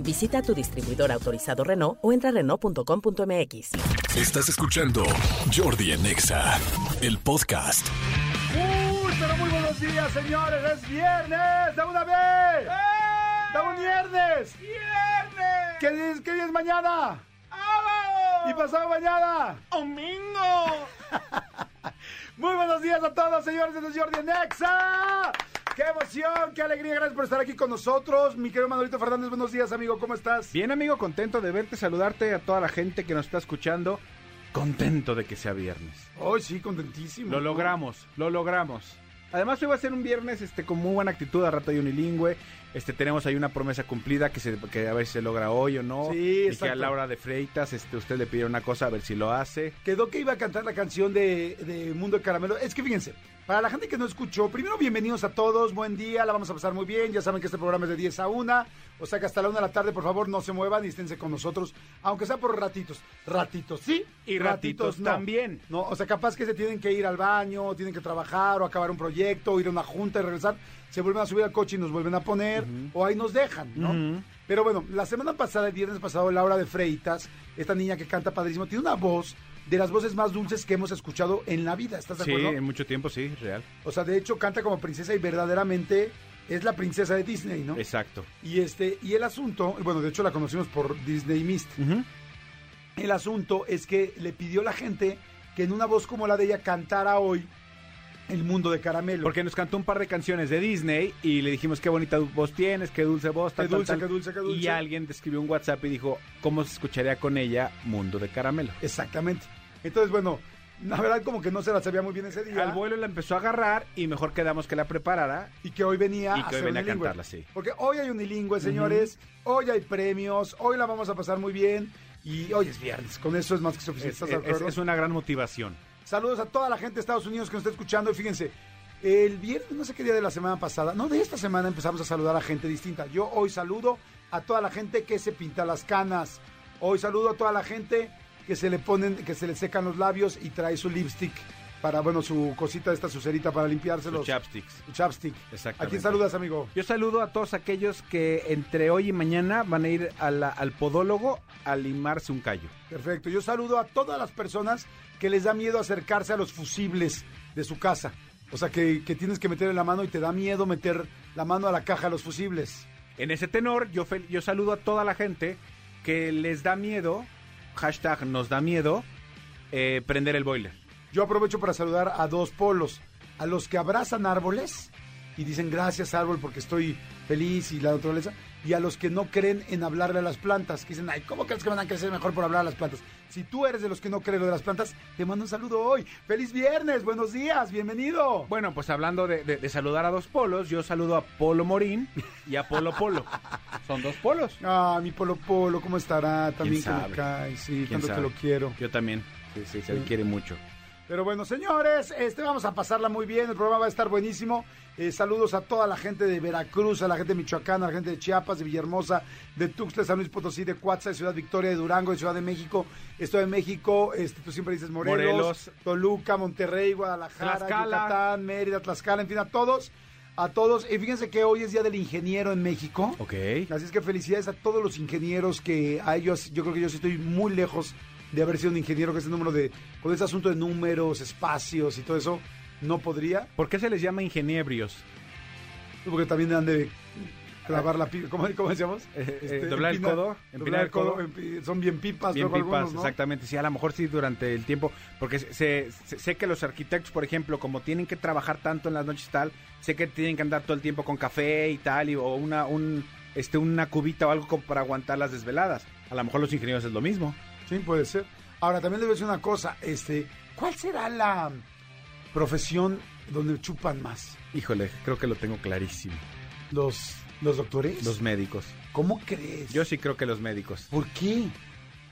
Visita tu distribuidor autorizado Renault o entra a Renault.com.mx. Estás escuchando Jordi en Exa, el podcast. Uy, pero muy buenos días, señores. Es viernes. ¡De una vez! ¡De un viernes! ¡Viernes! ¿Qué día es, qué día es mañana? ¡Sábado! ¿Y pasado mañana? ¡Domingo! muy buenos días a todos, señores. Este es Jordi en Exa. ¡Qué emoción! ¡Qué alegría! Gracias por estar aquí con nosotros. Mi querido Manolito Fernández, buenos días, amigo. ¿Cómo estás? Bien, amigo, contento de verte, saludarte a toda la gente que nos está escuchando. Contento de que sea viernes. Hoy sí, contentísimo. Lo logramos, lo logramos. Además, hoy va a ser un viernes este, con muy buena actitud, a rato hay unilingüe. Este, tenemos ahí una promesa cumplida que, se, que a ver si se logra hoy o no. Sí, y que exacto. a Laura de Freitas este, usted le pidió una cosa, a ver si lo hace. Quedó que iba a cantar la canción de, de Mundo de Caramelo. Es que fíjense, para la gente que no escuchó, primero bienvenidos a todos, buen día, la vamos a pasar muy bien. Ya saben que este programa es de 10 a 1, o sea que hasta la 1 de la tarde, por favor, no se muevan y esténse con nosotros, aunque sea por ratitos. Ratitos sí Y ratitos no. también. No, o sea, capaz que se tienen que ir al baño, tienen que trabajar o acabar un proyecto, o ir a una junta y regresar, se vuelven a subir al coche y nos vuelven a poner, o ahí nos dejan, ¿no? Pero bueno, la semana pasada, el viernes pasado, Laura de Freitas, esta niña que canta padrísimo, tiene una voz de las voces más dulces que hemos escuchado en la vida, ¿estás de Sí, acuerdo? en mucho tiempo, sí, real. O sea, de hecho canta como princesa y verdaderamente es la princesa de Disney, ¿no? Exacto. Y este y el asunto, bueno, de hecho la conocimos por Disney Mist. El asunto es que le pidió la gente que en una voz como la de ella cantara hoy El mundo de caramelo. Porque nos cantó un par de canciones de Disney y le dijimos qué bonita voz tienes, qué dulce voz, tal, Qué dulce, tal". qué dulce, qué dulce. Y alguien te escribió un WhatsApp y dijo, ¿cómo se escucharía con ella Mundo de Caramelo? Exactamente. Entonces, bueno, la verdad como que no se la sabía muy bien ese día. Al vuelo la empezó a agarrar y mejor quedamos que la preparara. y que hoy venía Y a hoy venía a cantarla, sí. Porque hoy hay unilingüe, señores. Hoy hay premios. Hoy la vamos a pasar muy bien. Y hoy es viernes. Con eso es más que suficiente. Es una gran motivación. Saludos a toda la gente de Estados Unidos que nos está escuchando. Y fíjense, el viernes, no sé qué día de la semana pasada, no, de esta semana empezamos a saludar a gente distinta. Yo hoy saludo a toda la gente que se pinta las canas. Hoy saludo a toda la gente que se le ponen, que se le secan los labios y trae su lipstick para, bueno, su cosita, esta su cerita para limpiárselos. Los chapsticks. Su chapstick. Exactamente. ¿A quién saludas, amigo? Yo saludo a todos aquellos que entre hoy y mañana van a ir a la- al podólogo a limarse un callo. Perfecto. Yo saludo a todas las personas que les da miedo acercarse a los fusibles de su casa. O sea, que, que tienes que meterle la mano y te da miedo meter la mano a la caja de los fusibles. En ese tenor, yo, fel- yo saludo a toda la gente que les da miedo, hashtag nos da miedo, eh, prender el boiler. Yo aprovecho para saludar a dos polos. A los que abrazan árboles y dicen gracias árbol porque estoy feliz y la naturaleza. Y a los que no creen en hablarle a las plantas. Que dicen, ay, ¿cómo crees que van a crecer mejor por hablar a las plantas? Si tú eres de los que no creen lo de las plantas, te mando un saludo hoy. ¡Feliz viernes! ¡Buenos días! ¡Bienvenido! Bueno, pues hablando de, de- de saludar a dos polos, yo saludo a Polo Morín y a Polo Polo. Son dos polos. Ah, mi Polo Polo, ¿cómo estará? También que me cae, sí, ¿Quién tanto sabe? que lo quiero. Yo también. Sí, sí, se le quiere mucho. Pero bueno, señores, este vamos a pasarla muy bien, el programa va a estar buenísimo. Eh, saludos a toda la gente de Veracruz, a la gente de Michoacán, a la gente de Chiapas, de Villahermosa, de Tuxtla, San Luis Potosí, de Cuatza, de Ciudad Victoria, de Durango, de Ciudad de México, Estoy de México, este, tú siempre dices Morelos, Morelos. Toluca, Monterrey, Guadalajara, Tlaxcala. Yucatán, Mérida, Tlaxcala, en fin, a todos. A todos, y fíjense que hoy es Día del Ingeniero en México. Ok. Así es que felicidades a todos los ingenieros que a ellos, yo creo que yo sí estoy muy lejos de haber sido un ingeniero con ese número de, con ese asunto de números, espacios y todo eso, no podría, ¿Por qué se les llama ingeniebrios? porque también han de clavar la pipa, ¿cómo, cómo decíamos? Eh, eh, doblar el empina- codo, empinar doblar el el codo. empi- son bien pipas, Bien pipas, algunos, ¿no? exactamente. Sí, a lo mejor sí durante el tiempo, porque sé, sé- sé que los arquitectos, por ejemplo, como tienen que trabajar tanto en las noches y tal, sé que tienen que andar todo el tiempo con café y tal, y, o una, un, este, una cubita o algo como para aguantar las desveladas. A lo mejor los ingenieros es lo mismo. Sí, puede ser. Ahora, también le voy a decir una cosa, este, ¿cuál será la profesión donde chupan más? Híjole, creo que lo tengo clarísimo. ¿Los, los doctores? Los médicos. ¿Cómo crees? Yo sí creo que los médicos. ¿Por qué?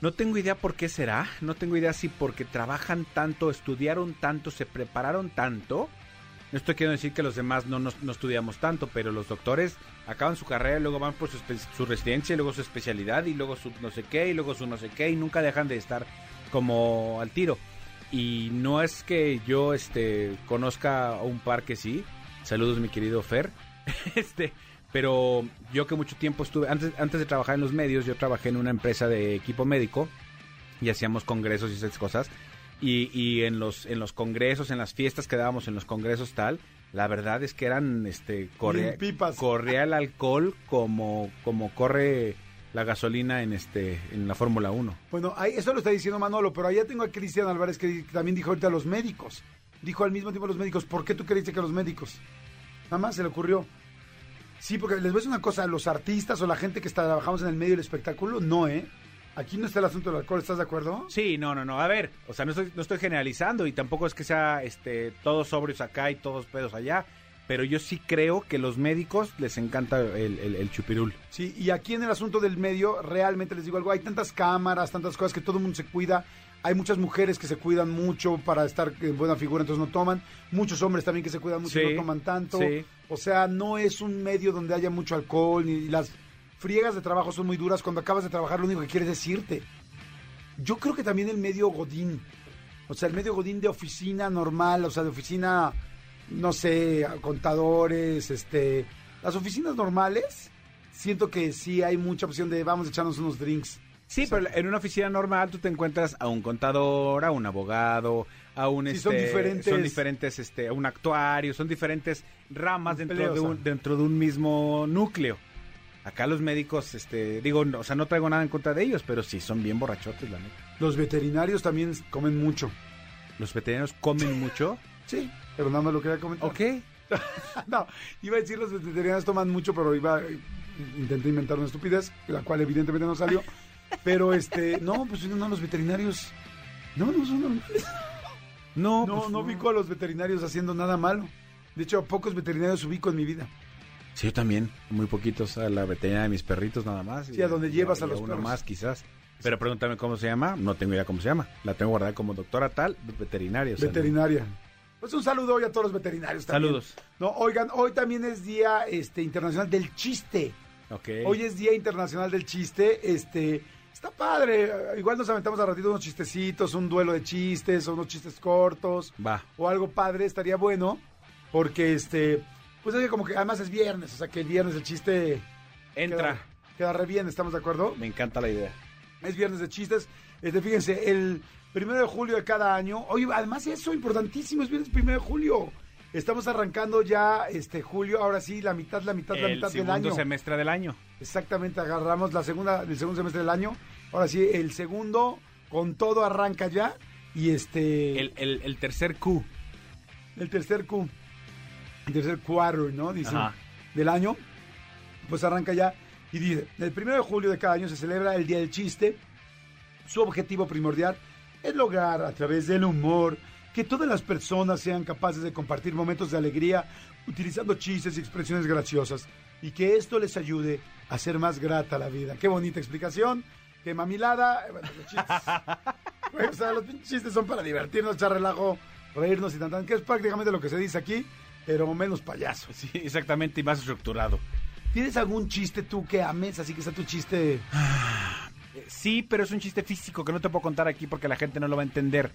No tengo idea por qué será, no tengo idea si porque trabajan tanto, estudiaron tanto, se prepararon tanto. No estoy decir que los demás no, nos- no estudiamos tanto, pero los doctores acaban su carrera, luego van por su, su residencia, y luego su especialidad, y luego su no sé qué, y luego su no sé qué, y nunca dejan de estar como al tiro. Y no es que yo este conozca a un par que sí. Saludos mi querido Fer. Este, pero yo que mucho tiempo estuve antes antes de trabajar en los medios, yo trabajé en una empresa de equipo médico y hacíamos congresos y esas cosas. Y, y en los en los congresos, en las fiestas que dábamos en los congresos tal, la verdad es que eran este corría, corría el alcohol como como corre la gasolina en este en la Fórmula 1. Bueno, ahí, eso lo está diciendo Manolo, pero allá tengo a Cristian Álvarez que también dijo ahorita los médicos. Dijo al mismo tiempo los médicos, ¿por qué tú creíste que los médicos? Nada más se le ocurrió. Sí, porque les voy a decir una cosa, los artistas o la gente que está, trabajamos en el medio del espectáculo, no, ¿eh? Aquí no está el asunto del alcohol, ¿estás de acuerdo? Sí, no, no, no. A ver, o sea, no estoy, no estoy generalizando y tampoco es que sea este todos sobrios acá y todos pedos allá. Pero yo sí creo que los médicos les encanta el, el- el chupirul. Sí, y aquí en el asunto del medio, realmente les digo algo, hay tantas cámaras, tantas cosas que todo el mundo se cuida. Hay muchas mujeres que se cuidan mucho para estar en buena figura, entonces no toman. Muchos hombres también que se cuidan mucho y Sí, no toman tanto. sí. O sea, no es un medio donde haya mucho alcohol, ni las friegas de trabajo son muy duras. Cuando acabas de trabajar, lo único que quieres es irte. Yo creo que también el medio Godín, o sea, el medio Godín de oficina normal, o sea, de oficina, no sé, contadores, este, las oficinas normales, siento que sí hay mucha opción de vamos a echarnos unos drinks. Sí, pero en una oficina normal tú te encuentras a un contador, a un abogado, a un Sí, son este, diferentes- son diferentes este, a un actuario, son diferentes ramas dentro de un dentro de un mismo núcleo. Acá los médicos, este, digo, no, o sea, no traigo nada en contra de ellos, pero sí son bien borrachotes, la neta. Los veterinarios también comen mucho. Los veterinarios comen mucho. Sí, pero nada más lo quería comentar. Ok. no, iba a decir los veterinarios toman mucho, pero iba intenté inventar una estupidez, la cual evidentemente no salió. Pero este, no, pues no, los veterinarios. No, no son normales. No, No, pues, no ubico a los veterinarios haciendo nada malo. De hecho, pocos veterinarios ubico en mi vida. Sí, yo también. Muy poquitos a la veterinaria de mis perritos nada más. Sí, a donde llevas a los uno perros. más quizás. Pero pregúntame cómo se llama. No tengo idea cómo se llama. La tengo guardada como doctora tal, veterinaria. o sea, Veterinaria. Pues un saludo hoy a todos los veterinarios también. Saludos. No, oigan, hoy también es Día este, Internacional del Chiste. no. Ok. Hoy es Día Internacional del Chiste. Este, está padre. Igual nos aventamos a ratito unos chistecitos, un duelo de chistes, o unos chistes cortos, Va. o algo padre, estaría bueno. Porque este, pues es que como que además es viernes, o sea que el viernes el chiste Entra. queda, queda re bien, ¿estamos de acuerdo? Me encanta la idea. Es viernes de chistes. Este, fíjense, el primero de julio de cada año. Oye, además eso, importantísimo, es viernes primero de julio. Estamos arrancando ya este julio, ahora sí, la mitad, la mitad, la mitad del segundo año. semestre del año. Exactamente, agarramos la segunda, el segundo semestre del año. Ahora sí, el segundo con todo arranca ya. Y este. El, el, el tercer Q. el tercer Q. Tercer quarter, ¿no? Dice. Ajá. Del año. Pues arranca ya. Y dice: el primero de julio de cada año se celebra el Día del Chiste. Su objetivo primordial es lograr a través del humor que todas las personas sean capaces de compartir momentos de alegría utilizando chistes y expresiones graciosas y que esto les ayude a ser más grata la vida. Qué bonita explicación, qué mamilada. Bueno, los chistes, Güey, o sea, los chistes son para divertirnos, echar relajo, reírnos y tan, tan, que es prácticamente lo que se dice aquí, pero menos payaso. Sí, exactamente, y más estructurado. ¿Tienes algún chiste tú que ames, así que sea tu chiste? Eh, Sí, pero es un chiste físico que no te puedo contar aquí porque la gente no lo va a entender.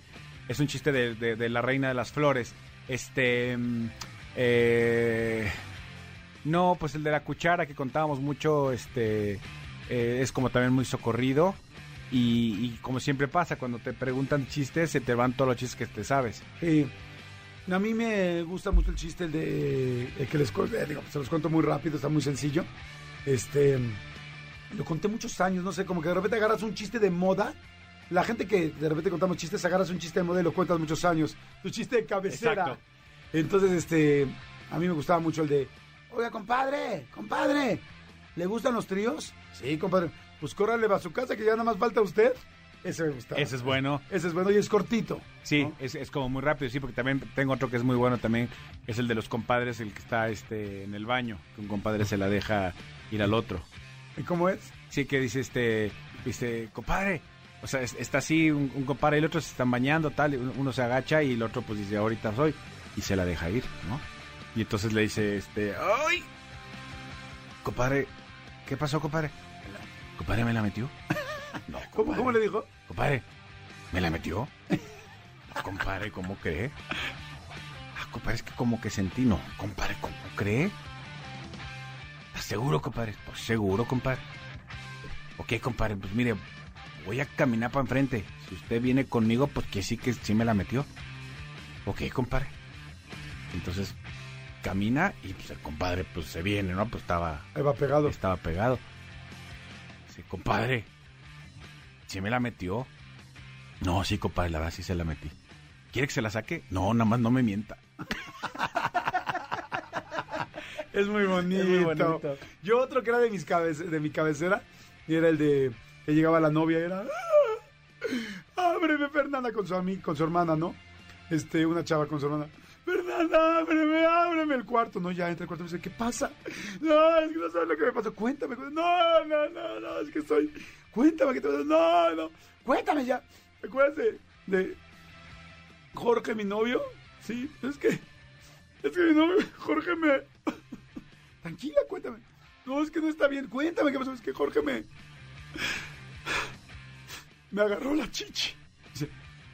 Es un chiste de, de- de la reina de las flores. Este. mm, eh, no, pues el de la cuchara que contábamos mucho, este. eh, es como también muy socorrido. Y, y como siempre pasa, cuando te preguntan chistes, se te van todos los chistes que te sabes. Eh, a mí me gusta mucho el chiste, el de el que les eh, digo, se los cuento muy rápido, está muy sencillo. Este lo conté muchos años, no sé, como que de repente agarras un chiste de moda. La gente que de repente contamos chistes, agarras un chiste de moda y lo cuentas muchos años. Tu chiste de cabecera. Exacto. Entonces, este, a mí me gustaba mucho el de, oiga, compadre, compadre, ¿le gustan los tríos? Sí, compadre. Pues córrale a su casa que ya nada más falta usted. Ese me gustaba. Ese es bueno. Ese es bueno y es cortito. Sí, ¿no? es, es como muy rápido, sí, porque también tengo otro que es muy bueno también, es el de los compadres, el que está este en el baño, que un compadre se la deja ir al otro. ¿Y cómo es? Sí, que dice este, dice, compadre, O sea, es- está así un, un compadre y el otro se están bañando, tal, y uno se agacha y el otro pues dice, ahorita soy, y se la deja ir, ¿no? Y entonces le dice, este, ¡ay! Compadre, ¿qué pasó, compadre? "Me la- ¿Compadre me la metió? no, ¿Cómo, compadre. cómo le dijo? Compadre, ¿me la metió? No, compadre, ¿cómo cree? Ah, compadre, es que como que sentí, no, compadre, ¿cómo cree? ¿Estás seguro, compadre? Pues seguro, compadre. Ok, compadre, pues mire, voy a caminar para enfrente. Si usted viene conmigo, pues que sí que sí me la metió. Ok, compadre. Entonces, camina y pues el compadre pues se viene, ¿no? Pues estaba Ahí va pegado. estaba pegado. Sí, compadre. ¿Sí me la metió? No, sí, compadre, la verdad sí se la metí. ¿Quiere que se la saque? No, nada más no me mienta. Es muy bonito. Es muy bonito. Yo otro que era de mis cabece- de mi cabecera y era el de que llegaba la novia y era "Ah, ábreme Fernanda con su con su hermana, ¿no? Este, una chava con su hermana. Fernanda, ábreme, ábreme el cuarto. No, ya entra el cuarto y me dice, ¿qué pasa? No, es que no sabes lo que me pasó. Cuéntame. cu- No, no, no, no, es que estoy. Cuéntame qué te pasó. No, no. Cuéntame ya. ¿Te acuerdas de, de Jorge, mi novio? Sí, es que. Es que mi novio, Jorge me. Tranquila, cuéntame. No, es que no está bien. Cuéntame qué pasó. Es que Jorge me. Me agarró la chichi.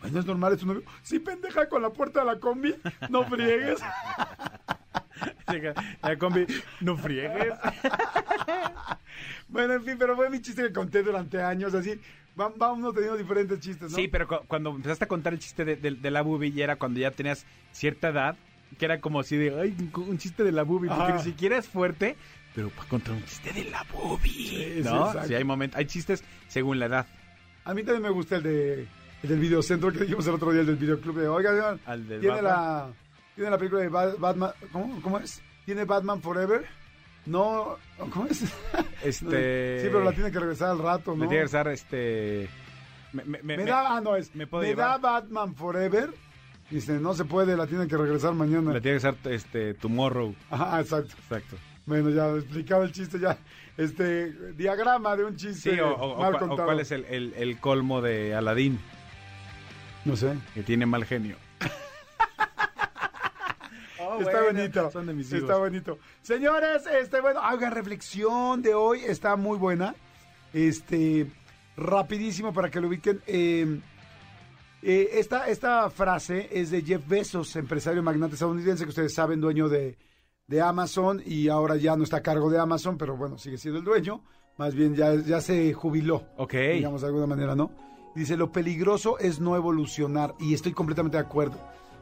"Ay, ¿no es normal? ¿Es tu novio? Sí, pendeja, con la puerta de la combi. No friegues. La combi, no friegues. Bueno, en fin, pero fue mi chiste que conté durante años. Así, va- vamos teniendo diferentes chistes, ¿no? Sí, pero cu- cuando empezaste a contar el chiste de, de- de la boobie, ya era cuando ya tenías cierta edad, que era como así de, ay, un- un chiste de la boobie, porque Ajá. ni siquiera es fuerte, pero para contar un chiste de la Sí, sí, ¿no? Sí, hay momentos, hay chistes según la edad. A mí también me gusta el, de, del videocentro que dijimos el otro día, el del videoclub. De, Oiga, oigan, Al del tiene Batman. la, tiene la película de Ba- Batman. ¿cómo, ¿Cómo es? ¿Tiene Batman Forever? No, ¿cómo es? Este... Sí, pero la tiene que regresar al rato, ¿no? Me tiene que regresar, este... Me, me- me- Me me- da, ah, no es. me puedo da. Batman Forever. Dice, no se puede, la tienen que regresar mañana. me tiene que regresar, este, Tomorrow. Ajá, exacto. Exacto. Bueno, ya explicaba el chiste, ya. Este, diagrama de un chiste Sí, o, o- o mal o contado. cuál es el, el- el colmo de Aladín, No sé. que tiene mal genio. está bonito. Oh, Son de mis Está hijos. bonito. Señores, este, bueno, haga reflexión de hoy, está muy buena. Este, rapidísimo para que lo ubiquen. Eh, eh, esta, esta frase es de Jeff Bezos, empresario magnate estadounidense, que ustedes saben, dueño de, de Amazon y ahora ya no está a cargo de Amazon, pero bueno, sigue siendo el dueño. Más bien ya, ya se jubiló. Ok. digamos de alguna manera, ¿no? Dice, lo peligroso es no evolucionar y estoy completamente de acuerdo.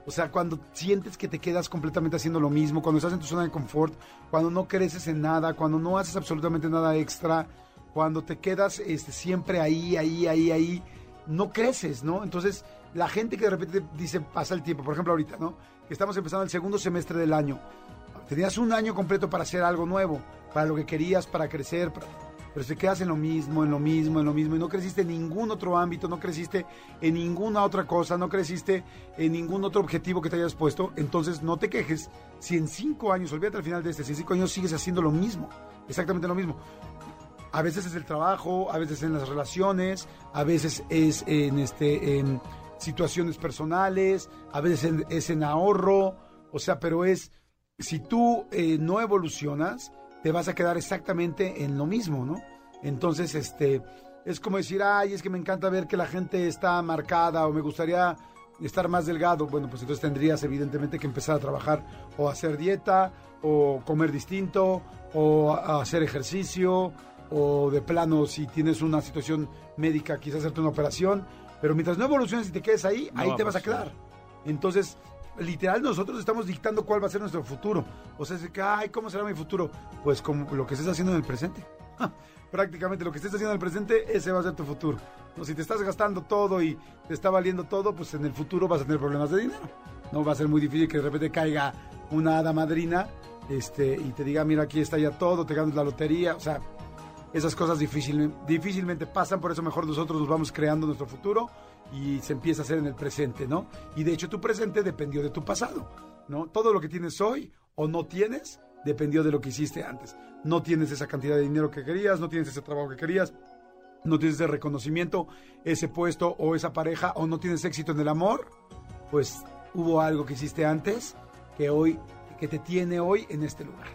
O sea, cuando sientes que te quedas completamente haciendo lo mismo, cuando estás en tu zona de confort, cuando no creces en nada, cuando no haces absolutamente nada extra, cuando te quedas este, siempre ahí, ahí, ahí, ahí, no creces, ¿no? Entonces, la gente que de repente dice, pasa el tiempo, por ejemplo ahorita, ¿no? Estamos empezando el segundo semestre del año. Tenías un año completo para hacer algo nuevo, para lo que querías, para crecer, para- pero te quedas en lo mismo, en lo mismo, en lo mismo, y no creciste en ningún otro ámbito, no creciste en ninguna otra cosa, no creciste en ningún otro objetivo que te hayas puesto, entonces no te quejes si en cinco años, olvídate al final de este, si en cinco años sigues haciendo lo mismo, exactamente lo mismo. A veces es el trabajo, a veces en las relaciones, a veces es en este en situaciones personales, a veces es en ahorro, o sea, pero es si tú eh, no evolucionas, te vas a quedar exactamente en lo mismo, ¿no? Entonces, este, es como decir, ay, es que me encanta ver que la gente está marcada o me gustaría estar más delgado. Bueno, pues entonces tendrías evidentemente que empezar a trabajar o hacer dieta o comer distinto o hacer ejercicio o de plano si tienes una situación médica quizás hacerte una operación. Pero mientras no evoluciones y te quedes ahí, No ahí te vas a quedar. Entonces, literal, nosotros estamos dictando cuál va a ser nuestro futuro. O sea, es que, ay, ¿cómo será mi futuro? Pues como lo que estés haciendo en el presente. Prácticamente lo que estés haciendo en el presente, ese va a ser tu futuro. No, si te estás gastando todo y te está valiendo todo, pues en el futuro vas a tener problemas de dinero. No va a ser muy difícil que de repente caiga una hada madrina este, y te diga, mira, aquí está ya todo, te ganas la lotería. O sea, esas cosas difícil- difícilmente pasan, por eso mejor nosotros nos vamos creando nuestro futuro y se empieza a hacer en el presente, ¿no? Y de hecho tu presente dependió de tu pasado, ¿no? Todo lo que tienes hoy o no tienes dependió de lo que hiciste antes. No tienes esa cantidad de dinero que querías, no tienes ese trabajo que querías, no tienes ese reconocimiento, ese puesto o esa pareja, o no tienes éxito en el amor, pues hubo algo que hiciste antes que hoy, que te tiene hoy en este lugar.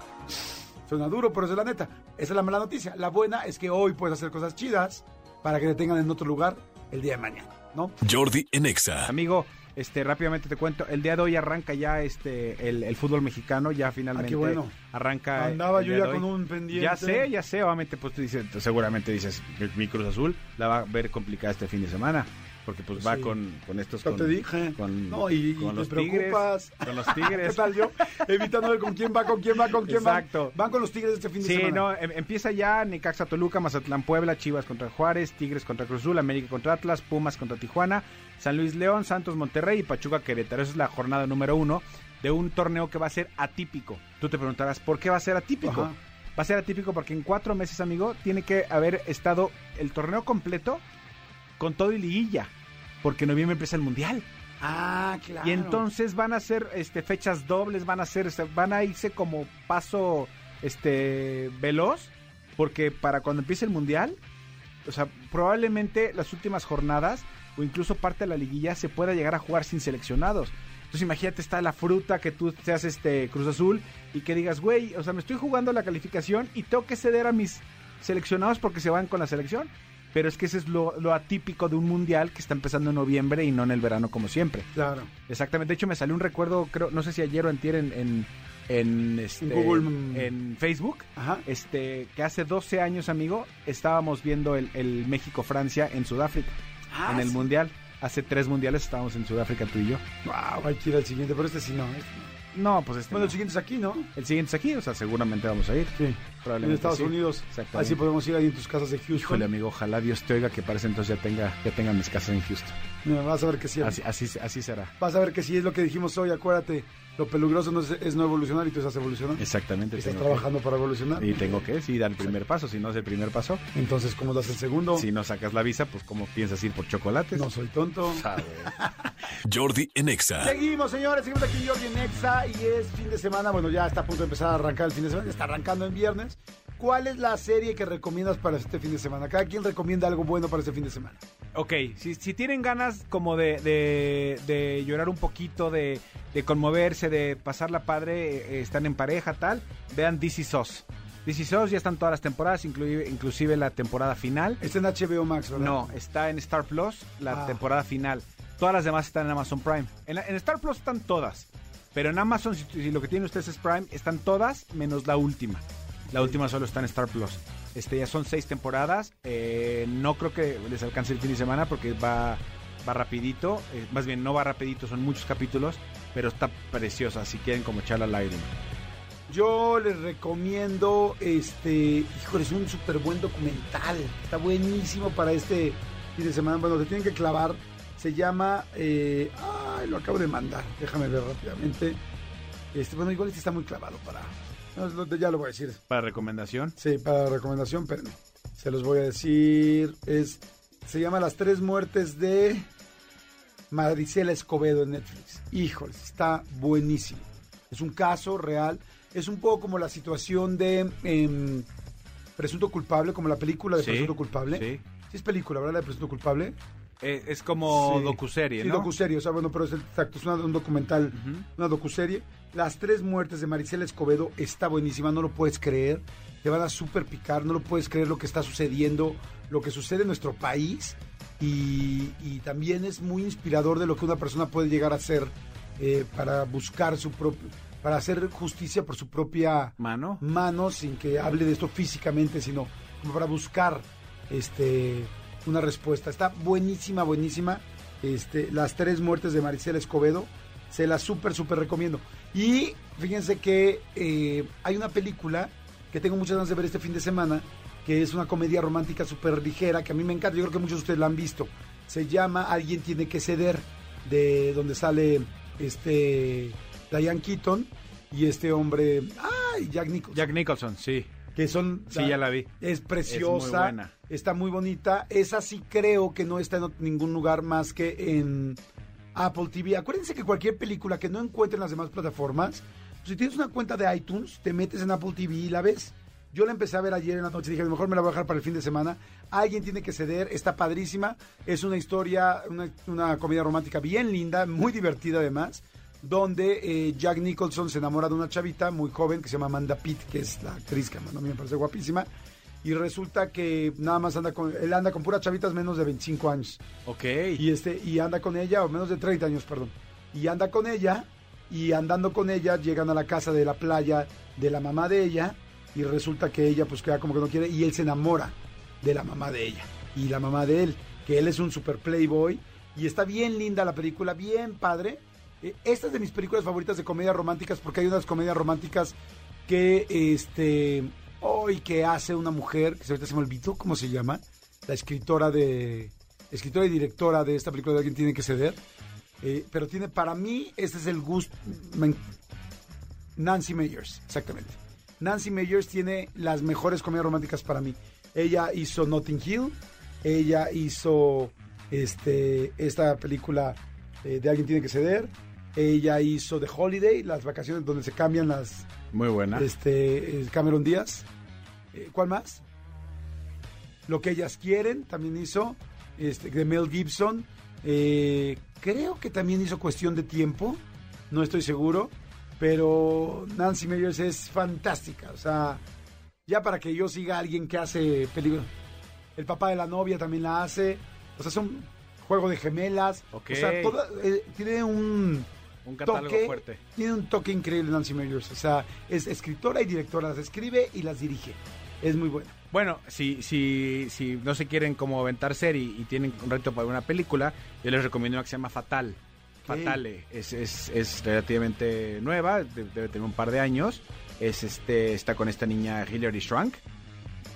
Suena duro, pero es la neta. Esa es la mala noticia. La buena es que hoy puedes hacer cosas chidas para que te tengan en otro lugar el día de mañana, ¿no? Jordi en Exa. Amigo, este, rápidamente te cuento, el día de hoy arranca ya este el, el fútbol mexicano, ya finalmente Ah, qué bueno. arranca. Andaba yo ya con un pendiente. Ya sé, ya sé, obviamente pues tú dices, seguramente dices, mi- mi Cruz Azul la va a ver complicada este fin de semana, porque pues va Sí. con, con estos... Con, te dije. Con, No, y- y con te los preocupas. tigres. Con los ¿Qué tigres. tal yo? Evitando ver con quién va, con quién va, con quién Exacto. va. Van con los Tigres este fin de Sí, semana. no, em- empieza ya Necaxa Toluca, Mazatlán Puebla, Chivas contra Juárez, Tigres contra Cruz Azul, América contra Atlas, Pumas contra Tijuana, San Luis León, Santos Monterrey y Pachuca Querétaro. Esa es la jornada número uno de un torneo que va a ser atípico. Tú te preguntarás, ¿por qué va a ser atípico? Ajá. Va a ser atípico porque en cuatro meses, amigo, tiene que haber estado el torneo completo con todo y liguilla. Porque en noviembre empieza el Mundial. Ah, claro. Y entonces van a ser este, fechas dobles, van a ser, este, van a irse como paso este veloz, porque para cuando empiece el mundial, o sea, probablemente las últimas jornadas o incluso parte de la liguilla se pueda llegar a jugar sin seleccionados. Entonces imagínate, está la fruta que tú seas este Cruz Azul y que digas, güey, o sea, me estoy jugando la calificación y tengo que ceder a mis seleccionados porque se van con la selección. Pero es que ese es lo, lo atípico de un mundial que está empezando en noviembre y no en el verano como siempre. Claro. Exactamente. De hecho, me salió un recuerdo, creo, no sé si ayer o antier en, en, en, este, Google, en Facebook, Ajá. este, que hace 12 años, amigo, estábamos viendo el, el México-Francia en Sudáfrica, Ah, en el sí. Mundial. Hace tres mundiales estábamos en Sudáfrica tú y yo. Wow, hay que ir al siguiente, pero este sí no. este no. No, pues este Bueno, el no. siguiente es aquí, ¿no? El siguiente es aquí, o sea, seguramente vamos a ir. Sí. En Probablemente Estados sí. Unidos. Así podemos ir ahí en tus casas de Houston. Híjole, amigo, ojalá Dios te oiga que para ese entonces ya tenga, ya tenga mis casas en Houston. Mira, vas a ver que sí. Así, así, así será. Vas a ver que sí es lo que dijimos hoy, acuérdate. Lo peligroso no es, es no evolucionar y tú estás evolucionando. Exactamente. Estás que- trabajando para evolucionar. Y tengo que, sí, dar el primer paso. Si no es el primer paso, Entonces, ¿cómo das el segundo? si no sacas la visa, pues ¿cómo piensas ir por chocolates? No soy tonto. Jordi en Exa. Seguimos, señores, seguimos aquí en Jordi en Exa y es fin de semana, bueno, ya está a punto de empezar a arrancar el fin de semana, ya está arrancando en viernes. ¿Cuál es la serie que recomiendas para este fin de semana? Cada quien recomienda algo bueno para este fin de semana. Ok, si, si tienen ganas como de, de- de llorar un poquito, de, de conmoverse, de pasarla padre, eh, están en pareja, tal, vean DC SOS. DC SOS ya están todas las temporadas, inclusive, inclusive la temporada final. Está en HBO Max, ¿verdad? No, está en Star Plus, la Ah. temporada final. Todas las demás están en Amazon Prime. En, la- en Star Plus están todas. Pero en Amazon, si, si lo que tienen ustedes es Prime, están todas menos la última. La última solo está en Star Plus. Este, ya son seis temporadas. Eh, no creo que les alcance el fin de semana porque va, va rapidito. Eh, más bien, no va rapidito, son muchos capítulos. Pero está preciosa, si quieren como echarla al aire. Yo les recomiendo, este, híjole, es un súper buen documental. Está buenísimo para este fin de semana. Bueno, te tienen que clavar. Se llama, eh, ay, lo acabo de mandar. Déjame ver rápidamente. Este, bueno, igual este está muy clavado para, no, ya lo voy a decir. Para recomendación. Sí, para recomendación, pero se los voy a decir. Es, se llama Las tres muertes de Maricela Escobedo en Netflix. Híjole, está buenísimo. Es un caso real. Es un poco como la situación de em, Presunto Culpable, como la película de Sí, Presunto Culpable. sí. Sí es película, ¿verdad? La de Presunto Culpable. Eh, es como Sí. docuserie, Sí, ¿no? docuserie, o sea, bueno, pero es exacto, es una- un documental, una docuserie. Las tres muertes de Maricela Escobedo está buenísima, no lo puedes creer. Te van a super picar, no lo puedes creer lo que está sucediendo, lo que sucede en nuestro país. Y, y también es muy inspirador de lo que una persona puede llegar a hacer eh, para buscar su propio, para hacer justicia por su propia Mano. mano, sin que hable de esto físicamente, sino como para buscar este una respuesta. Está buenísima, buenísima. Este, las tres muertes de Maricela Escobedo, se las súper, súper recomiendo. Y fíjense que eh, hay una película que tengo muchas ganas de ver este fin de semana, que es una comedia romántica súper ligera, que a mí me encanta, yo creo que muchos de ustedes la han visto. Se llama Alguien tiene que ceder, de donde sale este Diane Keaton y este hombre, ay, Jack Nicholson Jack Nicholson, sí. Que son Sí, ya la vi. es preciosa Es muy buena. está muy bonita esa sí creo que no está en ningún lugar más que en Apple TV acuérdense que cualquier película que no encuentren en las demás plataformas pues, si tienes una cuenta de iTunes te metes en Apple TV y la ves Yo la empecé a ver ayer en la noche, dije, a lo mejor me la voy a dejar para el fin de semana. Alguien tiene que ceder, está padrísima. Es una historia, una, una comedia romántica bien linda, muy divertida además, donde eh, Jack Nicholson se enamora de una chavita muy joven que se llama Amanda Pitt, que es la actriz que a mí me parece guapísima. Y resulta que nada más anda con, él anda con puras chavitas menos de 25 años. Ok. Y este, y anda con ella, o menos de 30 años, perdón. Y anda con ella, y andando con ella, llegan a la casa de la playa de la mamá de ella, y resulta que ella pues queda como que no quiere, y él se enamora de la mamá de ella, y la mamá de él, que él es un super playboy, y está bien linda la película, bien padre. Eh, esta es de mis películas favoritas de comedias románticas, porque hay unas comedias románticas que, este, hoy que hace una mujer, que ahorita se me olvidó cómo se llama, la escritora de, escritora y directora de esta película de Alguien Tiene que Ceder, eh, pero tiene, para mí, este es el gusto, Nancy Meyers, exactamente. Nancy Meyers tiene las mejores comedias románticas para mí. Ella hizo Notting Hill, ella hizo este, esta película eh, de Alguien Tiene que Ceder, ella hizo The Holiday, las vacaciones donde se cambian las, Muy buena. este, eh, Cameron Díaz. Eh, ¿Cuál más? Lo que ellas quieren, también hizo, este, de Mel Gibson. Eh, creo que también hizo Cuestión de Tiempo, no estoy seguro, pero Nancy Meyers es fantástica. O sea, ya para que yo siga a alguien que hace películas. El papá de la novia también la hace. O sea, son juego de gemelas. O sea, toda- eh, tiene un Un catálogo toque, fuerte. Tiene un toque increíble Nancy Meyers. O sea, es escritora y directora. Las escribe y las dirige. Es muy buena. Bueno, si, si, si no se quieren como aventarse y, y tienen un reto para una película, yo les recomiendo una que se llama Fatal. Fatale. Es, es, es relativamente nueva, de- debe tener un par de años. Es este, está con esta niña Hilary Swank.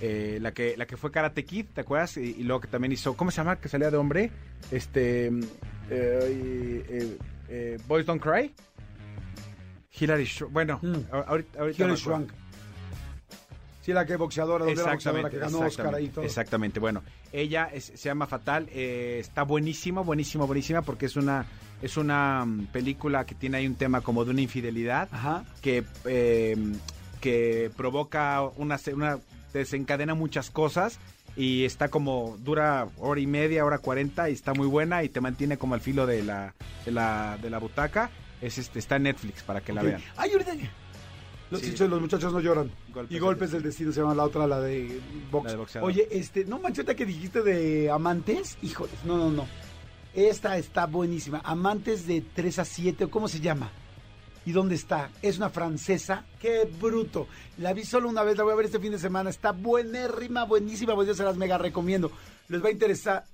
eh, la que la que fue Karate Kid, ¿te acuerdas? Y, y luego que también hizo, ¿cómo se llama? Que salía de hombre. Este. mm, eh, eh, eh, Boys Don't Cry. Hilary Swank. Bueno, Mm. ahorita, ahorita Hilary. Sí, la que boxeadora, boxeadora que ganó Oscar exactamente, ahí todo. Exactamente, bueno, ella es- se llama Fatal, eh, está buenísima, buenísima, buenísima, porque es una, es una mm, película que tiene ahí un tema como de una infidelidad Ajá. que, eh, que provoca una, una, desencadena muchas cosas y está como, dura hora y media, hora cuarenta y está muy buena y te mantiene como al filo de la, de la, de la butaca. Es este, está en Netflix para que la vean. Ay, ahorita. Los, Sí. los muchachos no lloran. Golpes y golpes del destino se llama la otra, la de box. La de boxeador. Oye, este, no mancheta que dijiste de amantes. Híjoles, no, no, no. Esta está buenísima. Amantes de 3 a 7, ¿cómo se llama? ¿Y dónde está? Es una francesa. ¡Qué bruto! La vi solo una vez, la voy a ver este fin de semana. Está buenérrima, buenísima. Pues yo se las mega recomiendo. Les va a interesar.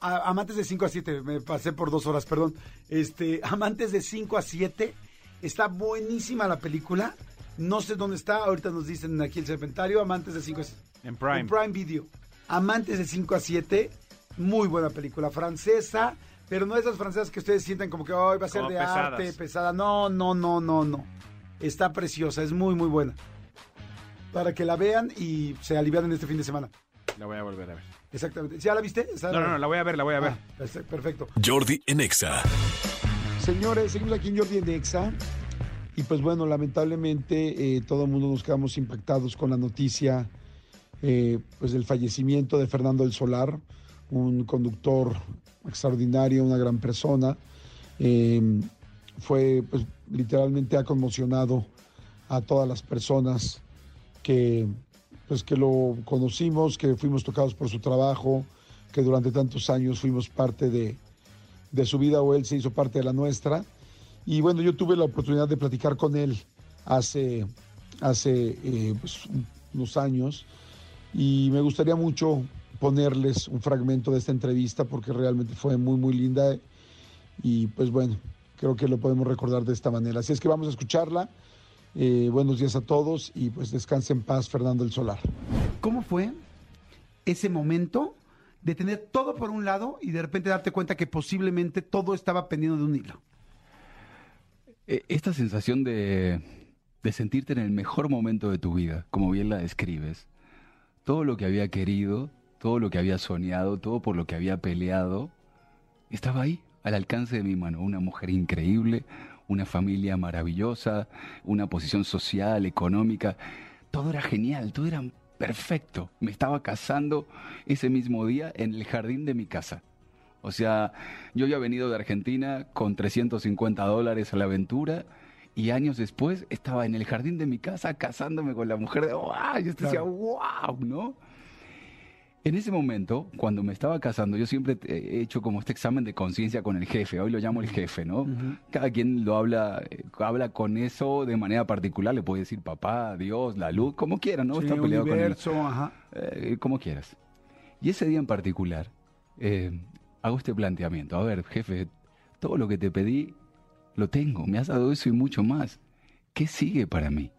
A- amantes de 5 a 7, me pasé por dos horas, perdón. Este, Amantes de 5 a 7. Está buenísima la película. No sé dónde está. Ahorita nos dicen aquí el serpentario. Amantes de 5 a 7. En Prime. En Prime Video. Amantes de 5 a 7. Muy buena película. Francesa. Pero no esas francesas que ustedes sienten como que hoy va a ser Como de pesadas. arte, pesada. No, no, no, no, no. Está preciosa. Es muy, muy buena. Para que la vean y se alivian este fin de semana. La voy a volver a ver. Exactamente. ¿Ya la viste? ¿Está- No, no, no, la voy a ver, la voy a ver. Ah, perfe- perfecto. Jordi en Exa. Señores, seguimos aquí en Jordi en Exa. Y pues bueno, lamentablemente eh, todo el mundo nos quedamos impactados con la noticia eh, pues del fallecimiento de Fernando del Solar, un conductor extraordinario, una gran persona. Eh, fue, pues literalmente ha conmocionado a todas las personas que, pues, que lo conocimos, que fuimos tocados por su trabajo, que durante tantos años fuimos parte de, de su vida o él se hizo parte de la nuestra. Y bueno, yo tuve la oportunidad de platicar con él hace, hace eh, pues, unos años y me gustaría mucho ponerles un fragmento de esta entrevista porque realmente fue muy, muy linda y pues bueno, creo que lo podemos recordar de esta manera. Así es que vamos a escucharla. Eh, buenos días a todos y pues descanse en paz Fernando el Solar. ¿Cómo fue ese momento de tener todo por un lado y de repente darte cuenta que posiblemente todo estaba pendiendo de un hilo? Eh, Esta sensación de, de sentirte en el mejor momento de tu vida, como bien la describes, todo lo que había querido, todo lo que había soñado, todo por lo que había peleado, estaba ahí, al alcance de mi mano. Una mujer increíble, una familia maravillosa, una posición social, económica, todo era genial, todo era perfecto. Me estaba casando ese mismo día en el jardín de mi casa. O sea, yo había venido de Argentina con 350 dólares a la aventura y años después estaba en el jardín de mi casa casándome con la mujer de ¡wow! Yo decía, ¡wow! ¿No? En ese momento, cuando me estaba casando, yo siempre he hecho como este examen de conciencia con el jefe, hoy lo llamo el jefe, ¿no? Cada quien lo habla, eh, habla con eso de manera particular, le puede decir papá, Dios, la luz, como quiera, ¿no? Sí, Está peleado con él. universo, ajá. Eh, como quieras. Y ese día en particular, eh, hago este planteamiento. A ver, jefe, todo lo que te pedí, lo tengo. Me has dado eso y mucho más. ¿Qué sigue para mí?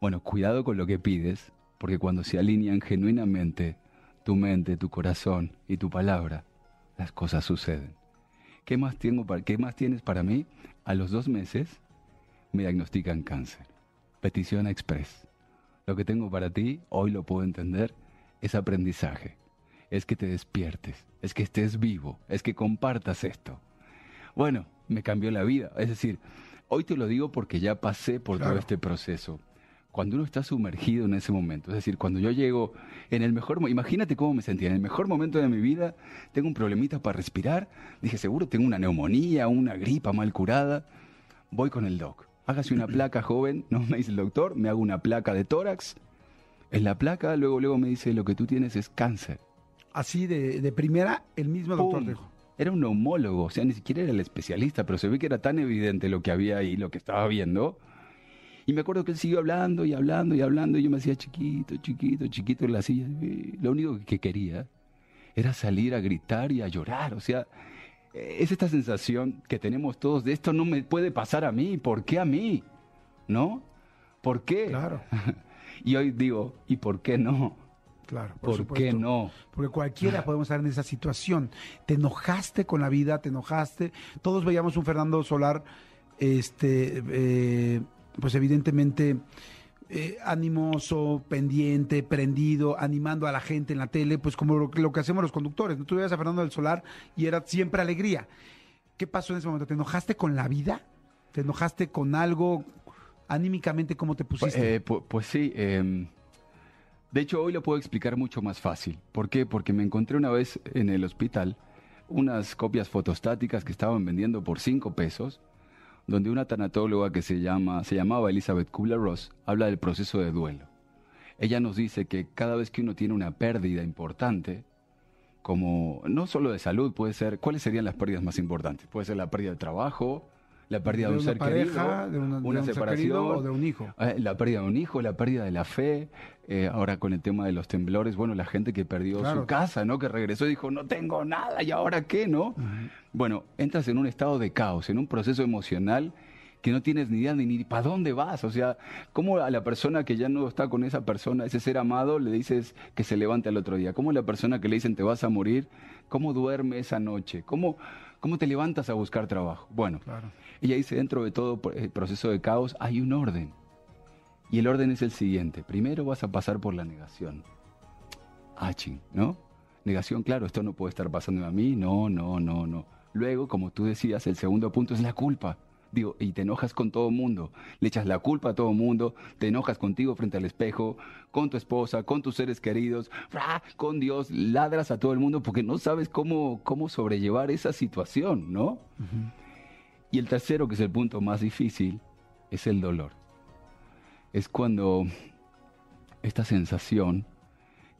Bueno, cuidado con lo que pides, porque cuando se alinean genuinamente tu mente, tu corazón y tu palabra, las cosas suceden. ¿Qué más, tengo para, ¿Qué más tienes para mí? A los dos meses me diagnostican cáncer. Petición express. Lo que tengo para ti, hoy lo puedo entender, es aprendizaje. Es que te despiertes, es que estés vivo, es que compartas esto. Bueno, me cambió la vida. Es decir, hoy te lo digo porque ya pasé por todo este proceso. Cuando uno está sumergido en ese momento, es decir, cuando yo llego en el mejor, imagínate cómo me sentía, en el mejor momento de mi vida, tengo un problemita para respirar, dije, seguro tengo una neumonía, una gripa mal curada, voy con el doc. Hágase una placa, joven, no me dice el doctor, me hago una placa de tórax. En la placa, luego, luego me dice, lo que tú tienes es cáncer. Así de, de primera, el mismo doctor dijo. Era un neumólogo, o sea, ni siquiera era el especialista, pero se ve que era tan evidente lo que había ahí, lo que estaba viendo. Y me acuerdo que él siguió hablando y hablando y hablando, y yo me hacía chiquito, chiquito, chiquito en la silla. Y lo único que quería era salir a gritar y a llorar, o sea, eh, es esta sensación que tenemos todos de esto no me puede pasar a mí, ¿por qué a mí? ¿No? ¿Por qué? Claro, Y hoy digo, ¿y por qué no? claro. ¿Por, supuesto. qué no? Porque cualquiera podemos estar en esa situación. Te enojaste con la vida, te enojaste. Todos veíamos un Fernando Solar, este, eh, pues evidentemente eh, animoso, pendiente, prendido, animando a la gente en la tele, pues como lo, que- lo que hacemos los conductores. Tú veías a Fernando del Solar y era siempre alegría. ¿Qué pasó en ese momento? ¿Te enojaste con la vida? ¿Te enojaste con algo? Anímicamente, ¿cómo te pusiste? Eh, pu- pues sí. em, de hecho, hoy lo puedo explicar mucho más fácil. ¿Por qué? Porque me encontré una vez en el hospital unas copias fotostáticas que estaban vendiendo por 5 pesos, donde una tanatóloga que se, llama, se llamaba Elizabeth Kubler-Ross habla del proceso de duelo. Ella nos dice que cada vez que uno tiene una pérdida importante, como no solo de salud, puede ser, ¿cuáles serían las pérdidas más importantes? Puede ser la pérdida de trabajo, la pérdida de, de un una ser pareja, querido, de una, de un ser separación, o de un hijo. eh, La pérdida de un hijo, la pérdida de la fe, eh, ahora con el tema de los temblores, bueno, la gente que perdió Claro. su casa, ¿no? Que regresó y dijo, no tengo nada, ¿y ahora qué, no? Bueno, entras en un estado de caos, en un proceso emocional que no tienes ni idea ni, ni para dónde vas. O sea, ¿cómo a la persona que ya no está con esa persona, ese ser amado, le dices que se levante al otro día? ¿Cómo a la persona que le dicen te vas a morir, cómo duerme esa noche? ¿Cómo, cómo te levantas a buscar trabajo? Bueno, Claro. ella dice, dentro de todo el proceso de caos hay un orden. Y el orden es el siguiente. Primero vas a pasar por la negación. Ah, ching, ¿no? Negación, claro, esto no puede estar pasando a mí, no, no, no, no. Luego, como tú decías, el segundo punto es la culpa. Digo, y te enojas con todo el mundo, le echas la culpa a todo el mundo, te enojas contigo frente al espejo, con tu esposa, con tus seres queridos, con Dios, ladras a todo el mundo porque no sabes cómo, cómo sobrellevar esa situación, ¿no? Y el tercero, que es el punto más difícil, es el dolor. Es cuando esta sensación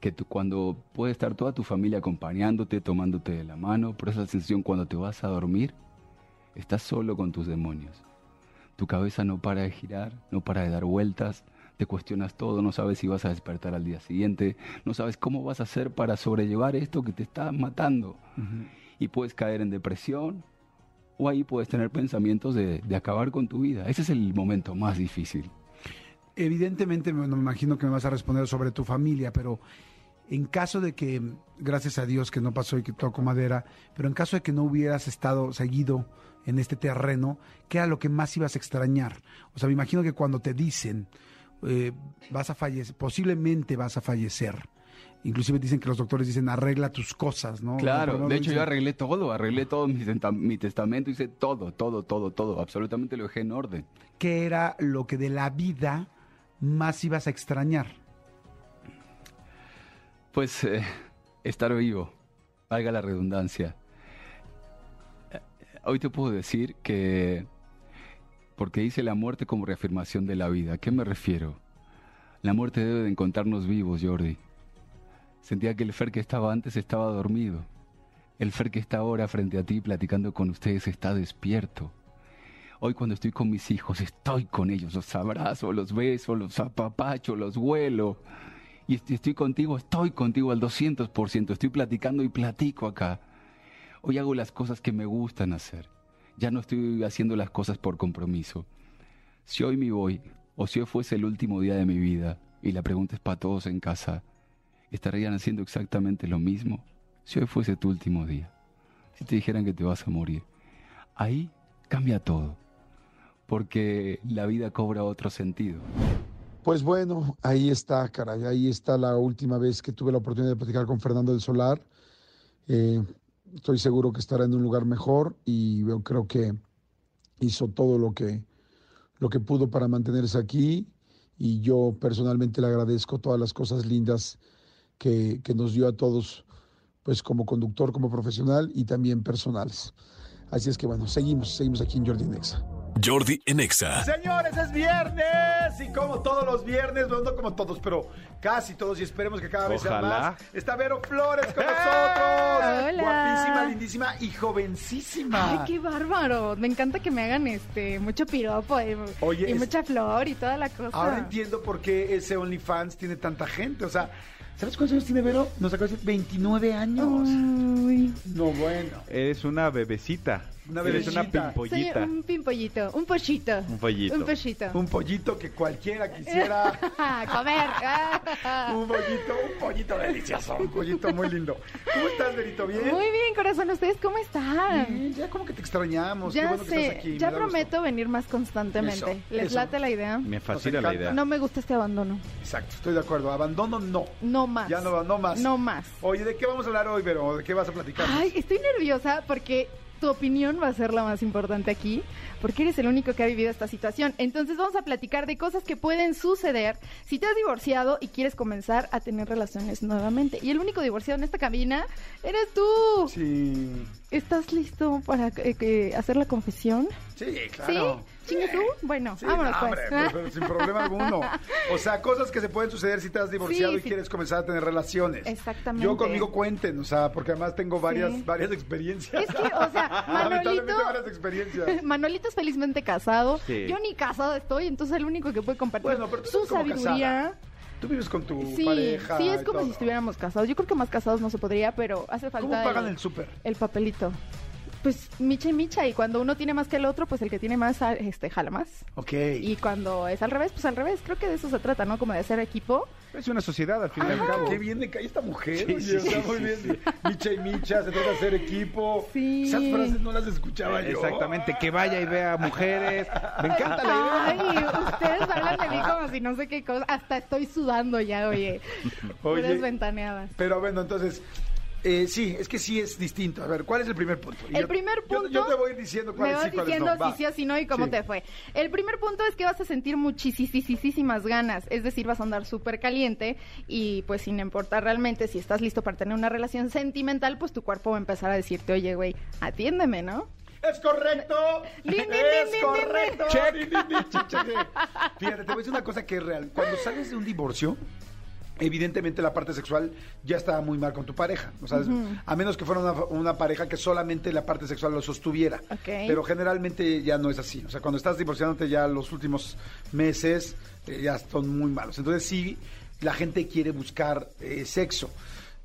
que tú, cuando puede estar toda tu familia acompañándote, tomándote de la mano, pero esa sensación cuando te vas a dormir, estás solo con tus demonios. Tu cabeza no para de girar, no para de dar vueltas, te cuestionas todo, no sabes si vas a despertar al día siguiente, no sabes cómo vas a hacer para sobrellevar esto que te está matando. Y puedes caer en depresión o ahí puedes tener pensamientos de, de acabar con tu vida. Ese es el momento más difícil. Evidentemente, me, me imagino que me vas a responder sobre tu familia, pero en caso de que, gracias a Dios que no pasó y que toco madera, pero en caso de que no hubieras estado seguido en este terreno, ¿qué era lo que más ibas a extrañar? O sea, me imagino que cuando te dicen, eh, vas a fallecer, posiblemente vas a fallecer. Inclusive dicen que los doctores dicen arregla tus cosas, ¿no? Claro, no de hecho yo arreglé todo, arreglé todo mi, mi testamento, hice todo, todo, todo, todo, absolutamente lo dejé en orden. ¿Qué era lo que de la vida más ibas a extrañar? Pues eh, estar vivo, valga la redundancia. Eh, Hoy te puedo decir que, porque hice la muerte como reafirmación de la vida, ¿a qué me refiero? La muerte debe de encontrarnos vivos, Jordi. Sentía que el Fer que estaba antes estaba dormido. El Fer que está ahora frente a ti platicando con ustedes está despierto. Hoy cuando estoy con mis hijos, estoy con ellos, los abrazo, los beso, los apapacho, los huelo. Y est- estoy contigo, estoy contigo al 200%, estoy platicando y platico acá. Hoy hago las cosas que me gustan hacer. Ya no estoy haciendo las cosas por compromiso. Si hoy me voy, o si hoy fuese el último día de mi vida, y la pregunta es para todos en casa, ¿estarían haciendo exactamente lo mismo? Si hoy fuese tu último día, si te dijeran que te vas a morir, ahí cambia todo, porque la vida cobra otro sentido. Pues bueno, ahí está, caray. Ahí está la última vez que tuve la oportunidad de platicar con Fernando del Solar. Eh, estoy seguro que estará en un lugar mejor y creo que hizo todo lo que, lo que pudo para mantenerse aquí. Y yo personalmente le agradezco todas las cosas lindas que, que nos dio a todos, pues como conductor, como profesional y también personales. Así es que bueno, seguimos, seguimos aquí en Jordi Nexa. Jordi en Exa. Señores, es viernes y como todos los viernes, bueno, no como todos, pero casi todos y esperemos que cada vez sea Ojalá. más. Está Vero Flores con nosotros. Hola. Guapísima, lindísima y jovencísima. Ay, qué bárbaro. Me encanta que me hagan este mucho piropo y, Oye, y es- mucha flor y toda la cosa. Ahora entiendo por qué ese OnlyFans tiene tanta gente. O sea, ¿sabes cuántos años tiene Vero? Nos acaba de decir 29 años. Uy, No, bueno. Eres una bebecita. Una una bebecita. soy pimpollita. un pimpollito, un pollito. Un pollito. Un pollito. Un pollito que cualquiera quisiera. Comer. un pollito, un pollito delicioso. Un pollito muy lindo. ¿Cómo estás, Verito? ¿Bien? Muy bien, corazón. ¿Ustedes cómo están? Bien, ya como que te extrañamos. Qué Ya que sé, estás aquí. ya gusto. prometo venir más constantemente. Eso, ¿Les eso. late la idea? Me fascina la idea. No me gusta este abandono. Exacto, estoy de acuerdo. Abandono no. No más. Ya no, no más. No más. Oye, ¿de qué vamos a hablar hoy, Vero? ¿De qué vas a platicar? Ay, estoy nerviosa porque tu opinión va a ser la más importante aquí, porque eres el único que ha vivido esta situación. Entonces vamos a platicar de cosas que pueden suceder si te has divorciado y quieres comenzar a tener relaciones nuevamente. Y el único divorciado en esta cabina eres tú. Sí. ¿Estás listo para eh, hacer la confesión? Sí, claro. ¿Chingue tú? Bueno, Sí, vámonos no, pues. hombre, pero- pero sin problema alguno. O sea, cosas que se pueden suceder si te has divorciado Sí, y sí. quieres comenzar a tener relaciones. Exactamente. Yo conmigo cuenten, o sea, porque además tengo varias, Sí. varias experiencias. Es que, o sea, Manolito- varias experiencias. Manolito es felizmente casado. Sí. Yo ni casado estoy, entonces el único que puede compartir Bueno, pero tú su sabiduría. casada. Tú vives con tu Sí, pareja. sí, es como todo. si estuviéramos casados. Yo creo que más casados no se podría, pero hace falta ¿Cómo pagan el súper? el papelito. Pues micha y micha, y cuando uno tiene más que el otro, pues el que tiene más, ah, este, jala más. Ok. Y cuando es al revés, pues al revés. Creo que de eso se trata, ¿no? Como de hacer equipo. Es una sociedad, al fin y al Qué- cabo. Qué bien cae esta mujer. Sí, oye, sí, o sea, sí, muy sí, bien. Micha y micha, se trata de hacer equipo. Sí. Esas frases no las escuchaba yo. Exactamente, que vaya y vea mujeres. Me encanta la idea. Ay, ustedes hablan de mí como si no sé qué cosa. Hasta estoy sudando ya, oye. Oye. Puras ventaneadas. Pero bueno, entonces, eh, sí, es que sí es distinto. A ver, ¿cuál es el primer punto? Y El yo- primer yo- punto. Yo, te voy diciendo Me cuáles vas sí, diciendo no. Si sí no y cómo Sí. te fue. El primer punto es que vas a sentir muchísimas ganas, es decir, vas a andar súper caliente y pues sin importar realmente si estás listo para tener una relación sentimental, pues tu cuerpo va a empezar a decirte, oye, güey, atiéndeme, ¿no? ¡Es correcto! Din, din, ¡Es din, correcto! Check. Fíjate, te voy a decir una cosa que es real. Cuando sales de un divorcio, evidentemente la parte sexual ya está muy mal con tu pareja. O sea, A menos que fuera una, una pareja que solamente la parte sexual lo sostuviera. Pero generalmente ya no es así. O sea, cuando estás divorciándote ya los últimos meses, eh, ya son muy malos. Entonces sí, la gente quiere buscar eh, sexo.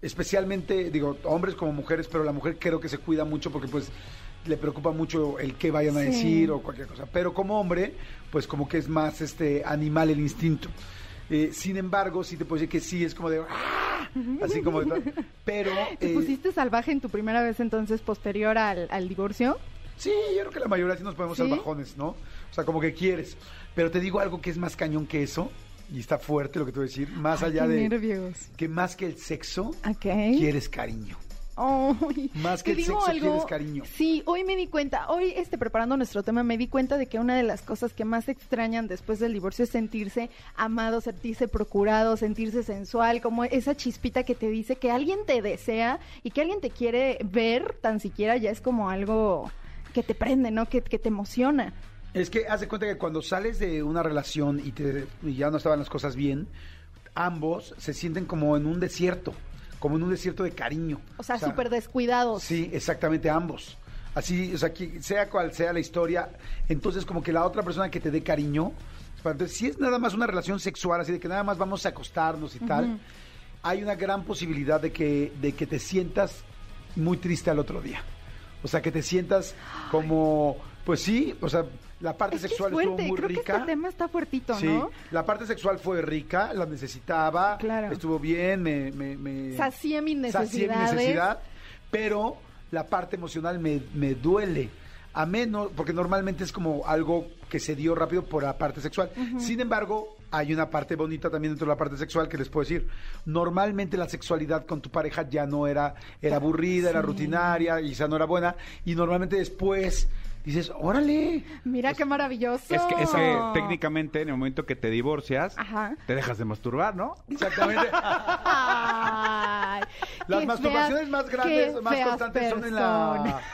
Especialmente, digo, hombres como mujeres, pero la mujer creo que se cuida mucho porque pues le preocupa mucho el qué vayan a Sí. decir o cualquier cosa. Pero como hombre, pues como que es más este animal el instinto. Eh, sin embargo, sí te puedo decir que sí es como de ¡ah! así como de pero ¿Te eh, pusiste salvaje en tu primera vez entonces posterior al, al divorcio? Sí, yo creo que la mayoría sí nos ponemos ¿Sí? salvajones, ¿no? O sea, como que quieres. Pero te digo algo que es más cañón que eso, y está fuerte lo que te voy a decir, más Ay, allá qué de nervios. que más que el sexo, quieres cariño. Más que el digo sexo, algo. quieres cariño. Sí, hoy me di cuenta, hoy este, preparando nuestro tema, me di cuenta de que una de las cosas que más extrañan después del divorcio es sentirse amado, sentirse procurado, sentirse sensual, como esa chispita que te dice que alguien te desea y que alguien te quiere ver, tan siquiera ya es como algo que te prende, ¿no? Que, que te emociona. Es que haz de cuenta que cuando sales de una relación y, te, y ya no estaban las cosas bien, ambos se sienten como en un desierto, como en un desierto de cariño. O sea, súper descuidados. Sí, exactamente, ambos. Así, o sea, que sea cual sea la historia, entonces como que la otra persona que te dé cariño, entonces si es nada más una relación sexual, así de que nada más vamos a acostarnos y tal, hay una gran posibilidad de que, de que te sientas muy triste al otro día. O sea, que te sientas como, pues sí, o sea, la parte Es que es sexual estuvo muy creo rica. que este tema está fuertito, Sí, ¿no? la parte sexual fue rica, la necesitaba, Claro. estuvo bien, me, me, me Sacié mis sacié mi necesidades. necesidad, pero la parte emocional me, me duele. A menos, porque normalmente es como algo que se dio rápido por la parte sexual. Sin embargo, hay una parte bonita también dentro de la parte sexual que les puedo decir. Normalmente la sexualidad con tu pareja ya no era, era aburrida, era rutinaria, y ya no era buena. Y normalmente después dices, órale. Mira qué maravilloso. Es que, es que técnicamente en el momento que te divorcias, Ajá. te dejas de masturbar, ¿no? Exactamente. Ay, Las masturbaciones feas- más grandes, más constantes son en la...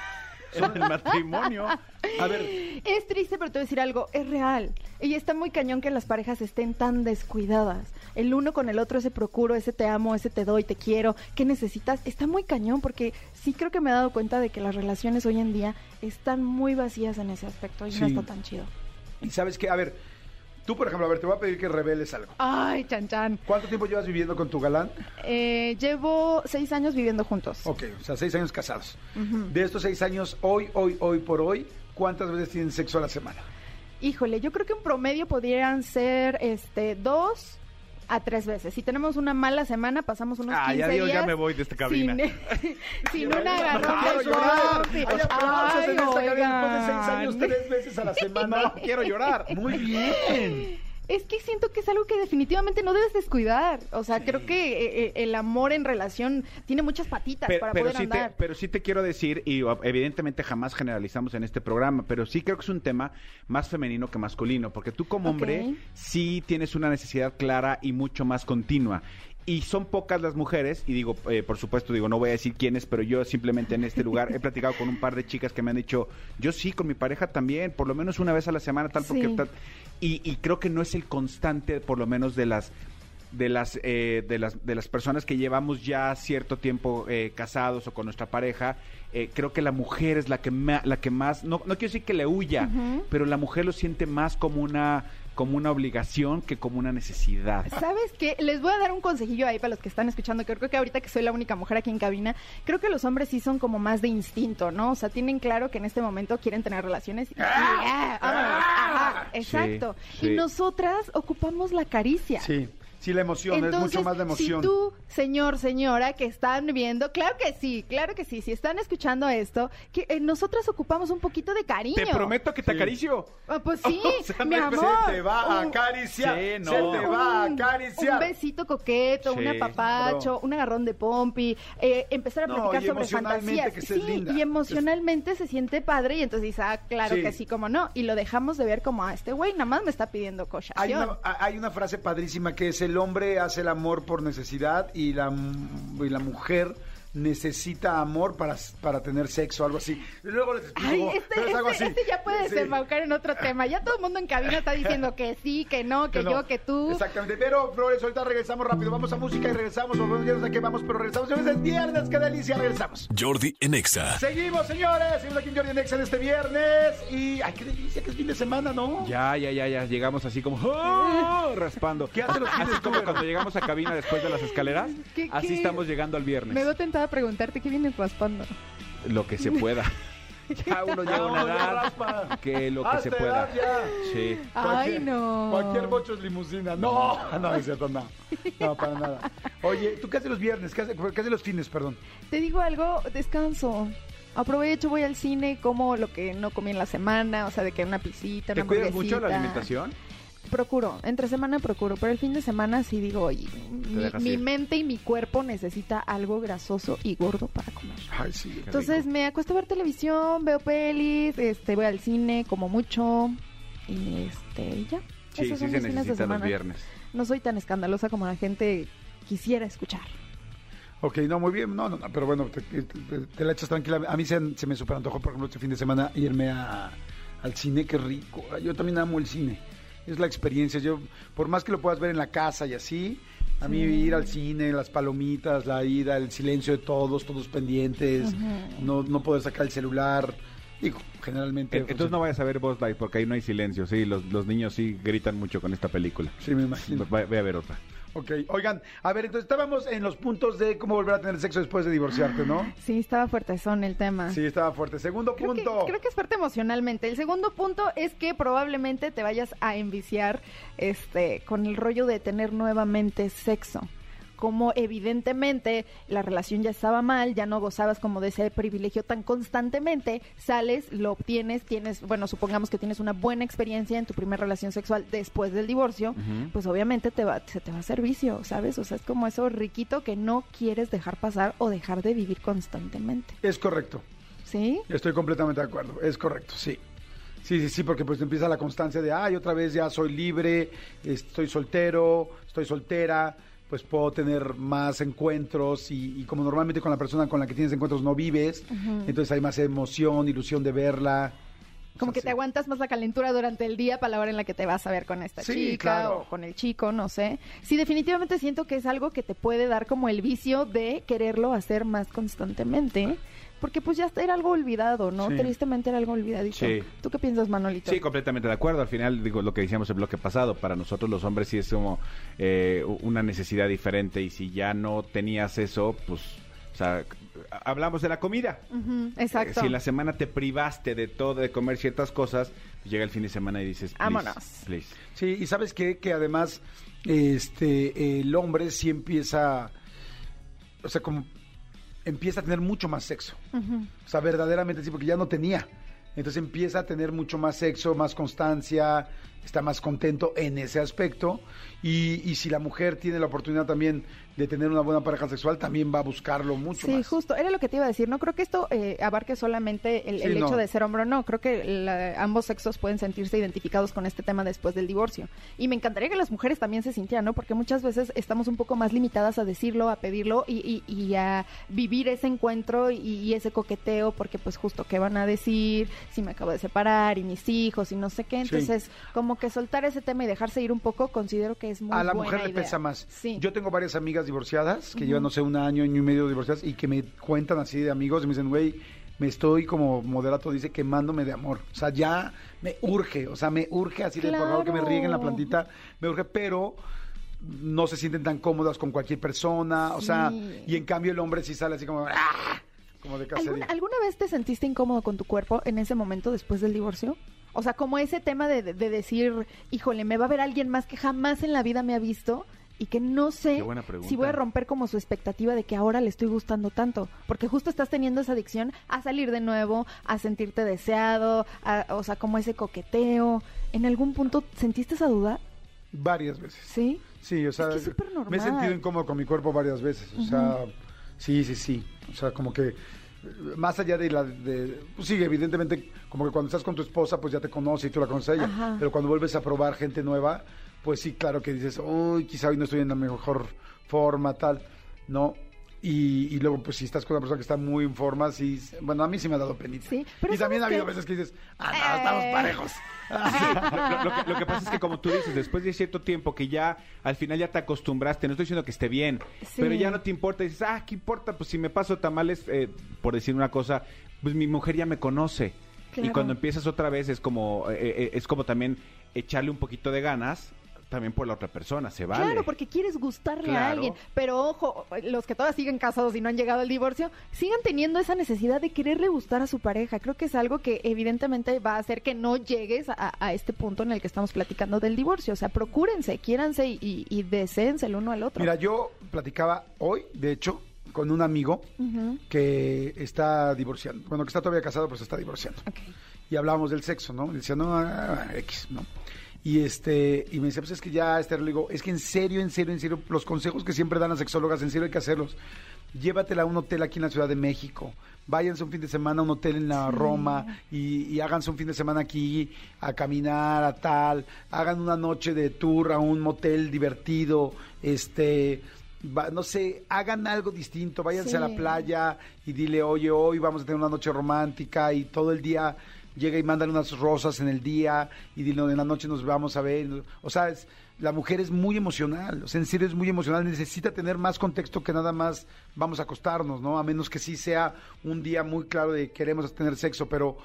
En el matrimonio. A ver, Es triste, pero te voy a decir algo, es real. Y está muy cañón que las parejas estén tan descuidadas. El uno con el otro, ese procuro, ese te amo, ese te doy, te quiero, ¿qué necesitas? Está muy cañón porque sí creo que me he dado cuenta de que las relaciones hoy en día están muy vacías en ese aspecto y no está tan chido. y sabes qué, a ver, tú por ejemplo, a ver, te voy a pedir que reveles algo. Ay, chan chan. ¿Cuánto tiempo llevas viviendo con tu galán? Eh, llevo seis años viviendo juntos. Ok, o sea, seis años casados. De estos seis años, hoy, hoy, hoy por hoy, ¿cuántas veces tienen sexo a la semana? Híjole, yo creo que en promedio podrían ser este dos a tres veces. Si tenemos una mala semana, pasamos unos Ah, 15 ya digo, ya días me voy de esta cabina. Sin, sin un agarrón ¡Quiero de llorar! pompi. Hay aplausos en Ay, esta cabina después de seis años, tres veces a la semana. quiero llorar. Muy bien. Es que siento que es algo que definitivamente no debes descuidar. O sea, creo que eh, eh, el amor en relación tiene muchas patitas Pero, para pero poder sí te, andar. pero sí te quiero decir, y evidentemente jamás generalizamos en este programa, pero sí creo que es un tema más femenino que masculino, porque tú como hombre sí tienes una necesidad clara y mucho más continua. Y son pocas las mujeres, y digo, eh, por supuesto, digo, no voy a decir quiénes, pero yo simplemente en este lugar he platicado con un par de chicas que me han dicho, yo sí, con mi pareja también, por lo menos una vez a la semana, tal, porque Sí. tal. Y, y creo que no es el constante, por lo menos de las de las eh, de las de las personas que llevamos ya cierto tiempo eh, casados o con nuestra pareja eh, creo que la mujer es la que ma- la que más no no quiero decir que le huya pero la mujer lo siente más como una como una obligación que como una necesidad ¿Sabes qué? Les voy a dar un consejillo ahí para los que están escuchando, que creo que ahorita que soy la única mujer aquí en cabina, creo que los hombres sí son como más de instinto, ¿no? O sea, tienen claro que en este momento quieren tener relaciones y, ah, vámonos, ajá, exacto. sí. Y nosotras ocupamos la caricia. Sí, sí, la emoción, es mucho más de emoción. Si tú, señor, señora, que están viendo, claro que sí, claro que sí, si están escuchando esto, que eh, nosotras ocupamos un poquito de cariño. te prometo que te Sí. acaricio Ah, pues sí, O sea, mi no amor. Se te va a Un- acariciar. Sí, Se no. te va a un- acariciar. Un besito coqueto, un Sí, apapacho, un agarrón de pompi, eh, empezar a No, platicar y sobre emocionalmente fantasías. que sí, linda. y emocionalmente se siente padre y entonces dices, ah, claro Sí. que sí, como no. Y lo dejamos de ver como, a este güey nada más me está pidiendo cochación. Hay una, hay una frase padrísima que es el hombre hace el amor por necesidad y la, y la mujer necesita amor para, para tener sexo, algo así. Luego les explico, Ay, este, pero es algo este, así. este ya puede Sí. desembocar en otro tema. Ya todo el mundo en cabina está diciendo que sí, que no, que, no. yo, que tú. Exactamente. Pero, Flores, ahorita regresamos rápido. Vamos a música y regresamos. Volvemos, ya no sé qué vamos, pero regresamos. Señores, es viernes, qué delicia. Regresamos. Jordi en Exa. Seguimos, señores. Seguimos aquí en Jordi en este viernes. Y, ay, qué delicia que es fin de semana, ¿no? ya ya ya ya llegamos así como ¡oh! raspando ¿Qué hacen los fines así como cuando llegamos a cabina después de las escaleras ¿Qué- así qué? estamos llegando al viernes Me veo a preguntarte qué vienes raspando. lo que se pueda. Ya uno llega a una edad raspa. que lo que Hasta se pueda. edad ya. Sí. Ay, Cualquier- no. Cualquier bocho es limusina. No, no es cierto, no. No, para nada. Oye, ¿tú qué haces los viernes? ¿Qué haces, qué haces los fines, perdón? Te digo algo, descanso. Aprovecho, voy al cine, como lo que no comí en la semana, o sea, de que una pisita, ¿Te una cuidas mucho la hamburguesita. alimentación? Procuro, entre semana procuro, pero el fin de semana sí digo, oye, mi, mi mente y mi cuerpo necesita algo grasoso y gordo para comer. Ay, sí. Entonces me acuesto a ver televisión, veo pelis, este, voy al cine como mucho y este, ya. Sí, Esos sí son se necesita los semana. viernes. No soy tan escandalosa como la gente quisiera escuchar. Ok, no, muy bien. No, no, no, pero bueno, te, te- te la echas tranquila. A mí se, se me super antojó, por ejemplo, este fin de semana irme a- al cine. Qué rico. Yo también amo el cine. Es la experiencia. Yo, por más que lo puedas ver en la casa y así, a mí ir al cine, las palomitas, la ida, el silencio de todos, todos pendientes, no, no poder sacar el celular. Y generalmente... Eh, Entonces no vayas a ver Buzz Light porque ahí no hay silencio. Sí, los, los niños sí gritan mucho con esta película. Sí, me imagino. Ve a ver otra. Ok, oigan, a ver, entonces estábamos en los puntos de cómo volver a tener sexo después de divorciarte, ¿no? Sí, estaba fuerte son el tema. Sí, estaba fuerte. Segundo Creo que, punto. creo que es fuerte emocionalmente. El segundo punto es que probablemente te vayas a enviciar este, con el rollo de tener nuevamente sexo. Como evidentemente la relación ya estaba mal, ya no gozabas como de ese privilegio tan constantemente, sales, lo obtienes, tienes, bueno, supongamos que tienes una buena experiencia en tu primera relación sexual después del divorcio, pues obviamente te va, se te va a hacer vicio, ¿sabes? O sea, es como eso riquito que no quieres dejar pasar o dejar de vivir constantemente. Es correcto. ¿Sí? Estoy completamente de acuerdo, es correcto, sí. Sí, sí, sí, porque pues empieza la constancia de, ay, otra vez ya soy libre, estoy soltero, estoy soltera, pues puedo tener más encuentros y, y como normalmente con la persona con la que tienes encuentros no vives, entonces hay más emoción, ilusión de verla. O Como sea, que sí. te aguantas más la calentura durante el día para la hora en la que te vas a ver con esta Sí, chica claro. o con el chico, no sé. Sí, definitivamente siento que es algo que te puede dar como el vicio de quererlo hacer más constantemente. Porque pues ya era algo olvidado, ¿no? Sí. Tristemente era algo olvidadito. Sí. ¿Tú qué piensas, Manolito? Sí, completamente de acuerdo. Al final, digo, lo que decíamos el bloque pasado, para nosotros los hombres sí es como eh, una necesidad diferente y si ya no tenías eso, pues, o sea, hablamos de la comida. Ujú, exacto. Eh, Si en la semana te privaste de todo, de comer ciertas cosas, pues llega el fin de semana y dices, please, Vámonos. please. Sí, y sabes qué? que además este el hombre sí empieza, o sea, como empieza a tener mucho más sexo. O sea, verdaderamente sí, porque ya no tenía. Entonces empieza a tener mucho más sexo, más constancia, está más contento en ese aspecto. Y, y si la mujer tiene la oportunidad también de tener una buena pareja sexual, también va a buscarlo mucho Sí, más. justo, era lo que te iba a decir. No creo que esto eh, abarque solamente el, Sí, el no. hecho de ser hombre o no. Creo que la- ambos sexos pueden sentirse identificados con este tema después del divorcio. Y me encantaría que las mujeres también se sintieran, ¿no? Porque muchas veces estamos un poco más limitadas a decirlo, a pedirlo y, y- y a vivir ese encuentro y, y ese coqueteo, porque pues justo qué van a decir, si me acabo de separar y mis hijos y no sé qué. Sí. Entonces, como que soltar ese tema y dejarse ir un poco, considero que es muy a la buena mujer le idea. pesa más. Sí. Yo tengo varias amigas divorciadas que llevan, no sé, un año, año y medio divorciadas y que me cuentan así de amigos y me dicen, güey, me estoy como moderato dice quemándome de amor. O sea, ya me urge, o sea, me urge así de por favor que me rieguen la plantita, me urge, pero no se sienten tan cómodas con cualquier persona, o sea, y en cambio el hombre sí sale así como, ¡ah! como de ¿Alguna, alguna vez te sentiste incómodo con tu cuerpo en ese momento después del divorcio? O sea, como ese tema de- de decir, híjole, me va a ver alguien más que jamás en la vida me ha visto y que no sé si voy a romper como su expectativa de que ahora le estoy gustando tanto. Porque justo estás teniendo esa adicción a salir de nuevo, a sentirte deseado, a- o sea, como ese coqueteo. ¿En algún punto sentiste esa duda? Varias veces. Sí. Sí, o sea, que es súper me he sentido incómodo con mi cuerpo varias veces. O sea, sí, sí, sí. O sea, como que más allá de la de pues sí, evidentemente como que cuando estás con tu esposa pues ya te conoce y tú la conoces a ella, Ajá. pero cuando vuelves a probar gente nueva, pues sí, claro que dices, "Uy, quizá hoy no estoy en la mejor forma tal." No. Y, y luego, pues, si estás con una persona que está muy en forma, sí, bueno, a mí sí me ha dado penita. Sí, pero y también ha ¿sabes habido veces que dices, ah, no, estamos Eh. parejos. lo, lo que, lo que pasa es que como tú dices, después de cierto tiempo que ya al final ya te acostumbraste, no estoy diciendo que esté bien, Sí. pero ya no te importa, dices, ah, ¿qué importa? Pues si me paso tamales, eh, por decir una cosa, pues mi mujer ya me conoce. Y Claro. cuando empiezas otra vez es como, eh, eh, es como también echarle un poquito de ganas también por la otra persona, se vale. Claro, porque quieres gustarle a alguien. Pero ojo, los que todavía siguen casados y no han llegado al divorcio, sigan teniendo esa necesidad de quererle gustar a su pareja. Creo que es algo que evidentemente va a hacer que no llegues a, a este punto en el que estamos platicando del divorcio. O sea, procúrense, quiéranse y, y, y deséense el uno al otro. Mira, yo platicaba hoy, de hecho, con un amigo que está divorciando. Bueno, que está todavía casado, pero se está divorciando. Y hablábamos del sexo, ¿no? Y decía, no, ah, X, ¿no? Y este, y me dice, pues es que ya, este, le digo, es que en serio, en serio, en serio, los consejos que siempre dan las sexólogas, en serio hay que hacerlos. Llévatela a un hotel aquí en la Ciudad de México. Váyanse un fin de semana a un hotel en la Roma y, y háganse un fin de semana aquí a caminar, a tal. Hagan una noche de tour a un motel divertido. Este, va- no sé, hagan algo distinto. Váyanse a la playa y dile, oye, hoy vamos a tener una noche romántica y todo el día llega y mándale unas rosas en el día y en la noche nos vamos a ver. O sea, es- la mujer es muy emocional, o sea, en serio es muy emocional, necesita tener más contexto que nada más vamos a acostarnos, ¿no? A menos que sí sea un día muy claro de queremos tener sexo, pero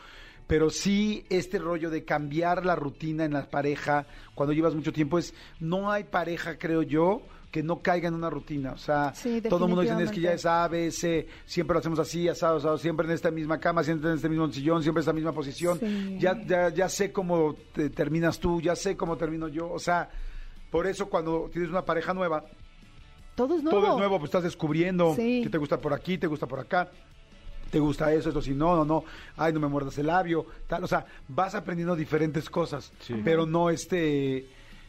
pero sí este rollo de cambiar la rutina en la pareja cuando llevas mucho tiempo es no hay pareja, creo yo, que no caiga en una rutina, o sea, Sí, todo el mundo dice es que ya es A, B, C, siempre lo hacemos así, asado, asado, siempre en esta misma cama, siempre en este mismo sillón, siempre en esta misma posición. Sí. Ya, ya, ya sé cómo te- terminas tú, ya sé cómo termino yo. O sea, por eso cuando tienes una pareja nueva, Todo es nuevo. todo es nuevo, pues estás descubriendo Sí. que te gusta por aquí, te gusta por acá. Te gusta eso, eso, si no, no, no, ay, no me muerdas el labio, tal, o sea, vas aprendiendo diferentes cosas, pero no este,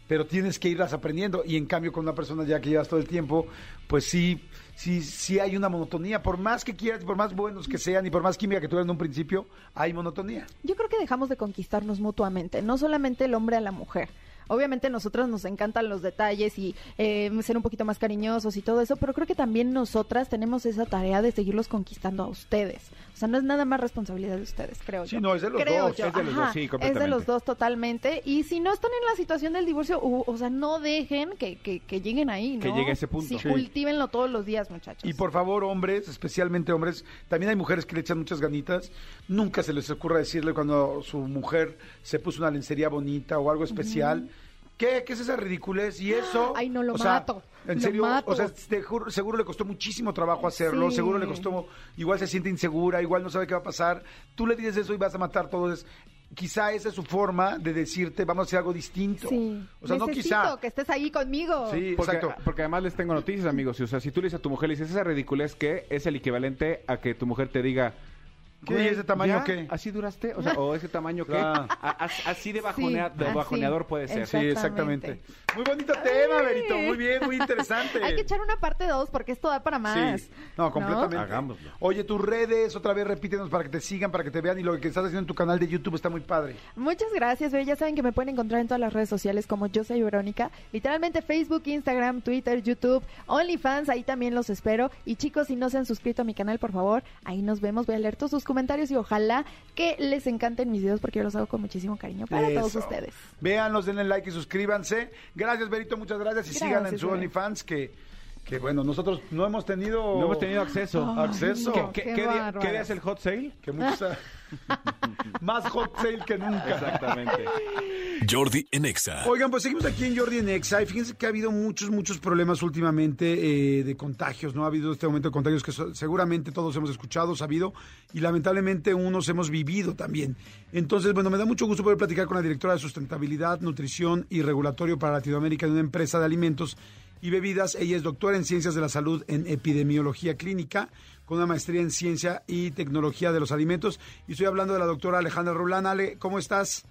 pero tienes que irlas aprendiendo y en cambio con una persona ya que llevas todo el tiempo, pues sí, sí, sí hay una monotonía, por más que quieras, por más buenos que sean y por más química que tuvieran en un principio, hay monotonía. Yo creo que dejamos de conquistarnos mutuamente, no solamente el hombre a la mujer. Obviamente nosotras nos encantan los detalles y eh, ser un poquito más cariñosos y todo eso, pero creo que también nosotras tenemos esa tarea de seguirlos conquistando a ustedes. O sea, no es nada más responsabilidad de ustedes, creo Sí, yo. no, es de los creo dos, yo. es de los Ajá, dos, sí, Es de los dos totalmente. Y si no están en la situación del divorcio, u- o sea, no dejen que, que, que lleguen ahí, ¿no? Que llegue a ese punto. Sí, Sí. cultívenlo todos los días, muchachos. Y por favor, hombres, especialmente hombres, también hay mujeres que le echan muchas ganitas. Nunca se les ocurra decirle cuando su mujer se puso una lencería bonita o algo especial. ¿Qué? ¿Qué es esa ridiculez? Y eso. Ay, no, lo o sea, mato, En lo serio, mato. o sea, te juro- seguro le costó muchísimo trabajo hacerlo. Sí. Seguro le costó. Igual se siente insegura, igual no sabe qué va a pasar. Tú le dices eso y vas a matar todo. Es- quizá esa es su forma de decirte, vamos a hacer algo distinto. Sí. O sea, no quizá. que estés ahí conmigo. Sí, Porque, exacto. porque además les tengo noticias, amigos. O sea, si tú le dices a tu mujer, le dices esa ridiculez que es el equivalente a que tu mujer te diga. ¿Qué? "Güey, ¿Y ese tamaño ¿ya? qué?" ¿Así duraste? O sea, o ese tamaño que Claro. así de, bajonea- de así. bajoneador puede ser. Sí, exactamente. Muy bonito tema, Berito. Muy bien, muy interesante. Hay que echar una parte 2 porque esto da para más. Sí, no, completamente. Hagámoslo. Oye, tus redes, otra vez repítenos para que te sigan, para que te vean y lo que estás haciendo en tu canal de YouTube está muy padre. Muchas gracias, Bea. Ya saben que me pueden encontrar en todas las redes sociales como Yo Soy Verónica. Literalmente Facebook, Instagram, Twitter, YouTube, OnlyFans, ahí también los espero. Y chicos, si no se han suscrito a mi canal, por favor, ahí nos vemos. Voy a leer todos sus comentarios y ojalá que les encanten mis videos porque yo los hago con muchísimo cariño para todos ustedes. Véanlos, denle like y suscríbanse. Gracias, Berito, muchas gracias. Y sigan en Gracias, su. OnlyFans que, que, bueno, nosotros no hemos tenido... No hemos tenido acceso. acceso. no. ¿Qué, Qué qué día, bárbaras. qué día es el hot sale? Que muchos- Más hot sale que nunca. Exactamente. Jordi en Exa. Oigan, pues seguimos aquí en Jordi en Exa y fíjense que ha habido muchos, muchos problemas últimamente eh, de contagios, ¿no? Ha habido este momento de contagios que so- seguramente todos hemos escuchado, sabido y lamentablemente unos hemos vivido también. Entonces, bueno, me da mucho gusto poder platicar con la directora de Sustentabilidad, Nutrición y Regulatorio para Latinoamérica de una empresa de alimentos y bebidas. Ella es doctora en Ciencias de la Salud en Epidemiología Clínica con una maestría en Ciencia y Tecnología de los Alimentos. Y estoy hablando de la doctora Alejandra Rulán. Ale, ¿cómo estás?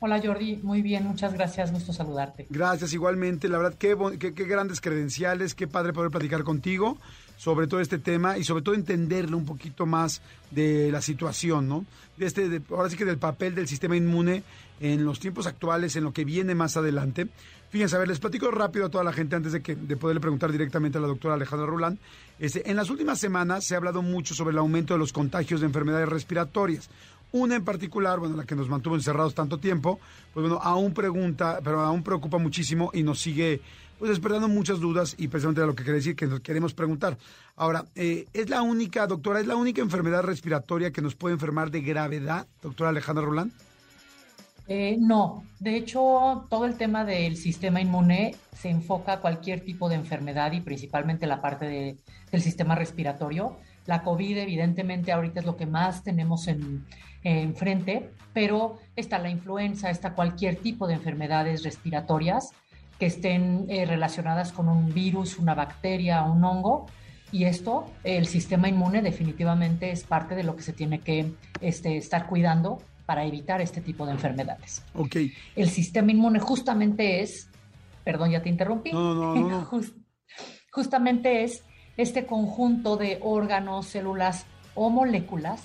Hola Jordi, muy bien, muchas gracias, gusto saludarte. Gracias, igualmente. La verdad, qué, qué, qué grandes credenciales, qué padre poder platicar contigo sobre todo este tema y sobre todo entenderle un poquito más de la situación, ¿no? De este, de- ahora sí que del papel del sistema inmune en los tiempos actuales, en lo que viene más adelante. Fíjense, a ver, les platico rápido a toda la gente antes de que de poderle preguntar directamente a la doctora Alejandra Rulán. Este, en las últimas semanas se ha hablado mucho sobre el aumento de los contagios de enfermedades respiratorias. Una en particular, bueno, la que nos mantuvo encerrados tanto tiempo, pues bueno, aún pregunta, pero aún preocupa muchísimo y nos sigue pues despertando muchas dudas y precisamente era lo que quería decir que nos queremos preguntar. Ahora, eh, ¿es la única, doctora, es la única enfermedad respiratoria que nos puede enfermar de gravedad, doctora Alejandra Rolán? Eh, no, de hecho, todo el tema del sistema inmune se enfoca a cualquier tipo de enfermedad y principalmente la parte de- del sistema respiratorio. La COVID, evidentemente, ahorita es lo que más tenemos en, enfrente, pero está la influenza, está cualquier tipo de enfermedades respiratorias que estén eh, relacionadas con un virus, una bacteria, un hongo. Y esto, el sistema inmune definitivamente es parte de lo que se tiene que este, estar cuidando para evitar este tipo de enfermedades. Ok. El sistema inmune justamente es, perdón, ya te interrumpí. No, no, no. no. justamente es este conjunto de órganos, células o moléculas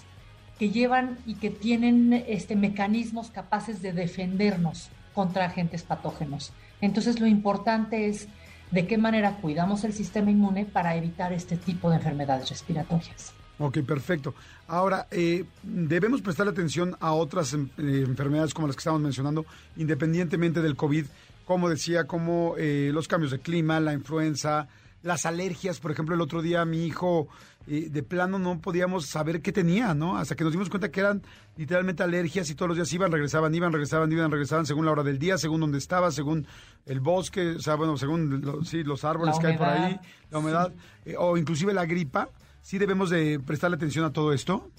que llevan y que tienen este, mecanismos capaces de defendernos contra agentes patógenos. Entonces lo importante es de qué manera cuidamos el sistema inmune para evitar este tipo de enfermedades respiratorias. Ok, perfecto. Ahora, eh, debemos prestar atención a otras eh, enfermedades como las que estamos mencionando, independientemente del COVID, como decía, como eh, los cambios de clima, la influenza, las alergias. Por ejemplo, el otro día mi hijo de plano no podíamos saber qué tenía, ¿no? Hasta que nos dimos cuenta que eran literalmente alergias y todos los días iban, regresaban, iban, regresaban, iban, regresaban según la hora del día, según donde estaba, según el bosque, o sea, bueno, según sí, los árboles que hay por ahí, la humedad, o inclusive la gripa ¿Sí debemos de prestarle atención a todo esto?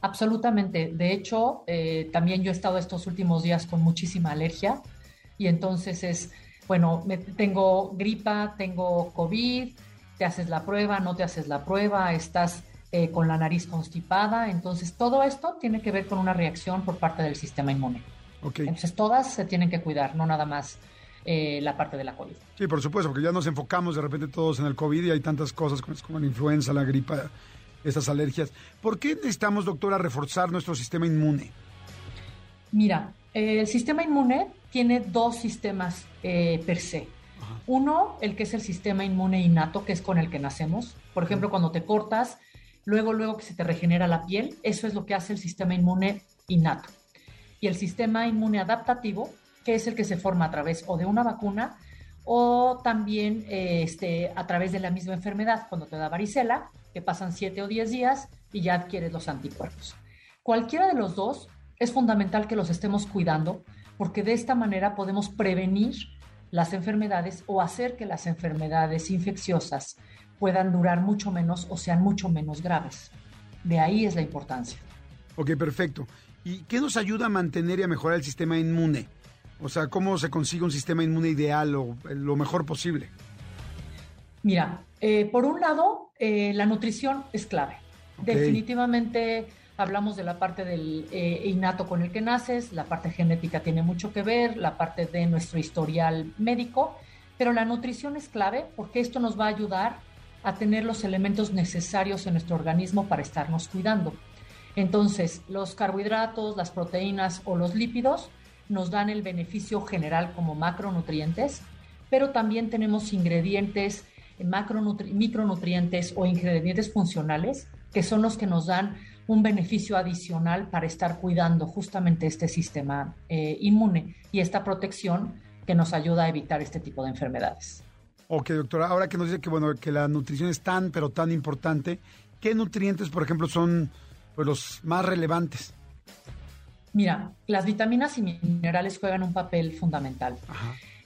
Absolutamente. De hecho, eh, también yo he estado estos últimos días con muchísima alergia y entonces es, bueno, me, tengo gripa, tengo COVID, te haces la prueba, no te haces la prueba, estás eh, con la nariz constipada. Entonces, todo esto tiene que ver con una reacción por parte del sistema inmune. Okay. Entonces, todas se tienen que cuidar, no nada más eh, la parte de la COVID. Sí, por supuesto, porque ya nos enfocamos de repente todos en el COVID y hay tantas cosas como la influenza, la gripa, estas alergias. ¿Por qué necesitamos, doctora, reforzar nuestro sistema inmune? Mira, el sistema inmune tiene dos sistemas eh, per se. Uno, el que es el sistema inmune innato, que es con el que nacemos. Por ejemplo, cuando te cortas, luego, luego que se te regenera la piel, eso es lo que hace el sistema inmune innato. Y el sistema inmune adaptativo, que es el que se forma a través o de una vacuna o también este, a través de la misma enfermedad, cuando te da varicela, que pasan 7 o 10 días y ya adquieres los anticuerpos. Cualquiera de los dos es fundamental que los estemos cuidando porque de esta manera podemos prevenir las enfermedades o hacer que las enfermedades infecciosas puedan durar mucho menos o sean mucho menos graves. De ahí es la importancia. Ok, perfecto. ¿Y qué nos ayuda a mantener y a mejorar el sistema inmune? O sea, ¿cómo se consigue un sistema inmune ideal o lo mejor posible? Mira, eh, por un lado, eh, la nutrición es clave. Definitivamente hablamos de la parte del eh, innato con el que naces, la parte genética tiene mucho que ver, la parte de nuestro historial médico, pero la nutrición es clave porque esto nos va a ayudar a tener los elementos necesarios en nuestro organismo para estarnos cuidando. Entonces, los carbohidratos, las proteínas o los lípidos nos dan el beneficio general como macronutrientes, pero también tenemos ingredientes micronutrientes o ingredientes funcionales que son los que nos dan un beneficio adicional para estar cuidando justamente este sistema eh, inmune y esta protección que nos ayuda a evitar este tipo de enfermedades. Ok, doctora, ahora que nos dice que bueno que la nutrición es tan pero tan importante, ¿qué nutrientes, por ejemplo, son pues, los más relevantes? Mira, las vitaminas y minerales juegan un papel fundamental.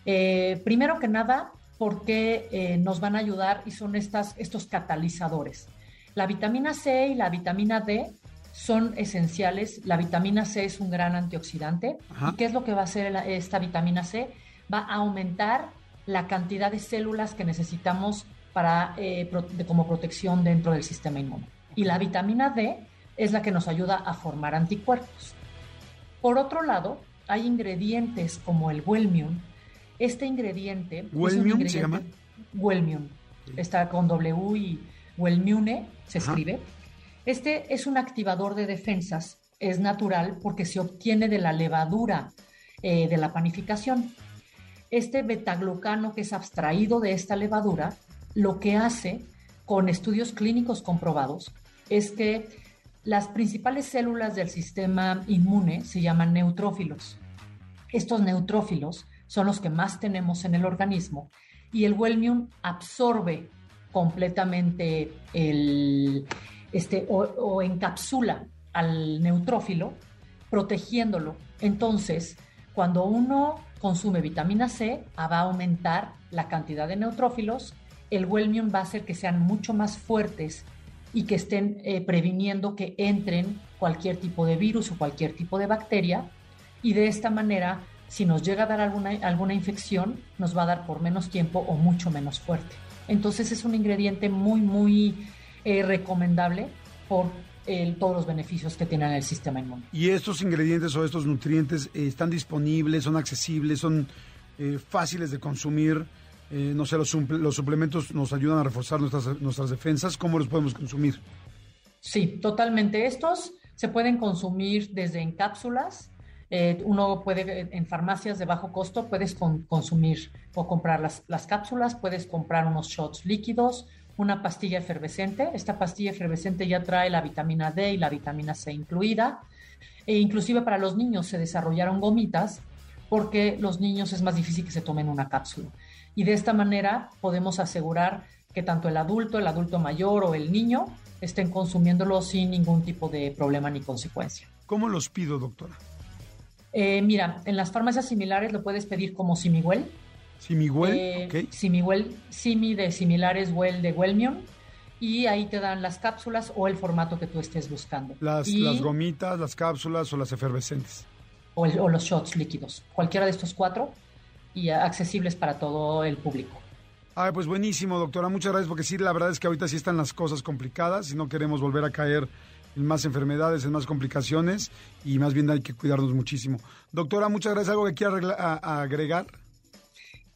Eh, primero que nada, porque eh, nos van a ayudar y son estas, estos catalizadores. La vitamina C y la vitamina D son esenciales. La vitamina C es un gran antioxidante. ¿Y qué es lo que va a hacer esta vitamina C? Va a aumentar la cantidad de células que necesitamos para, eh, como protección dentro del sistema inmune. Y la vitamina D es la que nos ayuda a formar anticuerpos. Por otro lado, hay ingredientes como el Wellmune. Este ingrediente... ¿Wellmune se llama? Wellmune. Está con W y Wellmune se escribe. Este es un activador de defensas. Es natural porque se obtiene de la levadura eh, de la panificación. Este betaglucano que es abstraído de esta levadura, lo que hace con estudios clínicos comprobados es que las principales células del sistema inmune se llaman neutrófilos. Estos neutrófilos son los que más tenemos en el organismo y el Wellmune absorbe completamente el, este, o, encapsula al neutrófilo, protegiéndolo. Entonces, cuando uno consume vitamina C, va a aumentar la cantidad de neutrófilos, el Wellmune va a hacer que sean mucho más fuertes y que estén eh, previniendo que entren cualquier tipo de virus o cualquier tipo de bacteria y de esta manera si nos llega a dar alguna, alguna infección nos va a dar por menos tiempo o mucho menos fuerte. Entonces es un ingrediente muy muy eh, recomendable por todos los beneficios que tienen el sistema inmune. ¿Y estos ingredientes o estos nutrientes eh, están disponibles, son accesibles, son fáciles de consumir? Eh, no sé, los, suple- los suplementos nos ayudan a reforzar nuestras, defensas. ¿Cómo los podemos consumir? Sí, totalmente. Estos se pueden consumir desde en cápsulas. eh, uno puede, en farmacias de bajo costo, puedes con- consumir o comprar las, las cápsulas, puedes comprar unos shots líquidos, una pastilla efervescente. Esta pastilla efervescente ya trae la vitamina D y la vitamina C incluida. E inclusive para los niños se desarrollaron gomitas porque los niños es más difícil que se tomen una cápsula. Y de esta manera podemos asegurar que tanto el adulto, el adulto mayor o el niño estén consumiéndolo sin ningún tipo de problema ni consecuencia. ¿Cómo los pido, doctora? Eh, mira, en las farmacias similares lo puedes pedir como Simiwell. Simigüel, Eh, ok. Simiwell, Simi de similares, Well de Wellmium. Y ahí te dan las cápsulas o el formato que tú estés buscando. Las, Y- las gomitas, las cápsulas o las efervescentes. o, el- o los shots líquidos. Cualquiera de estos cuatro y accesibles para todo el público. Ay, pues buenísimo, doctora. Muchas gracias, porque sí, la verdad es que ahorita sí están las cosas complicadas y no queremos volver a caer en más enfermedades, en más complicaciones y más bien hay que cuidarnos muchísimo. Doctora, muchas gracias. ¿Algo que quiera agregar?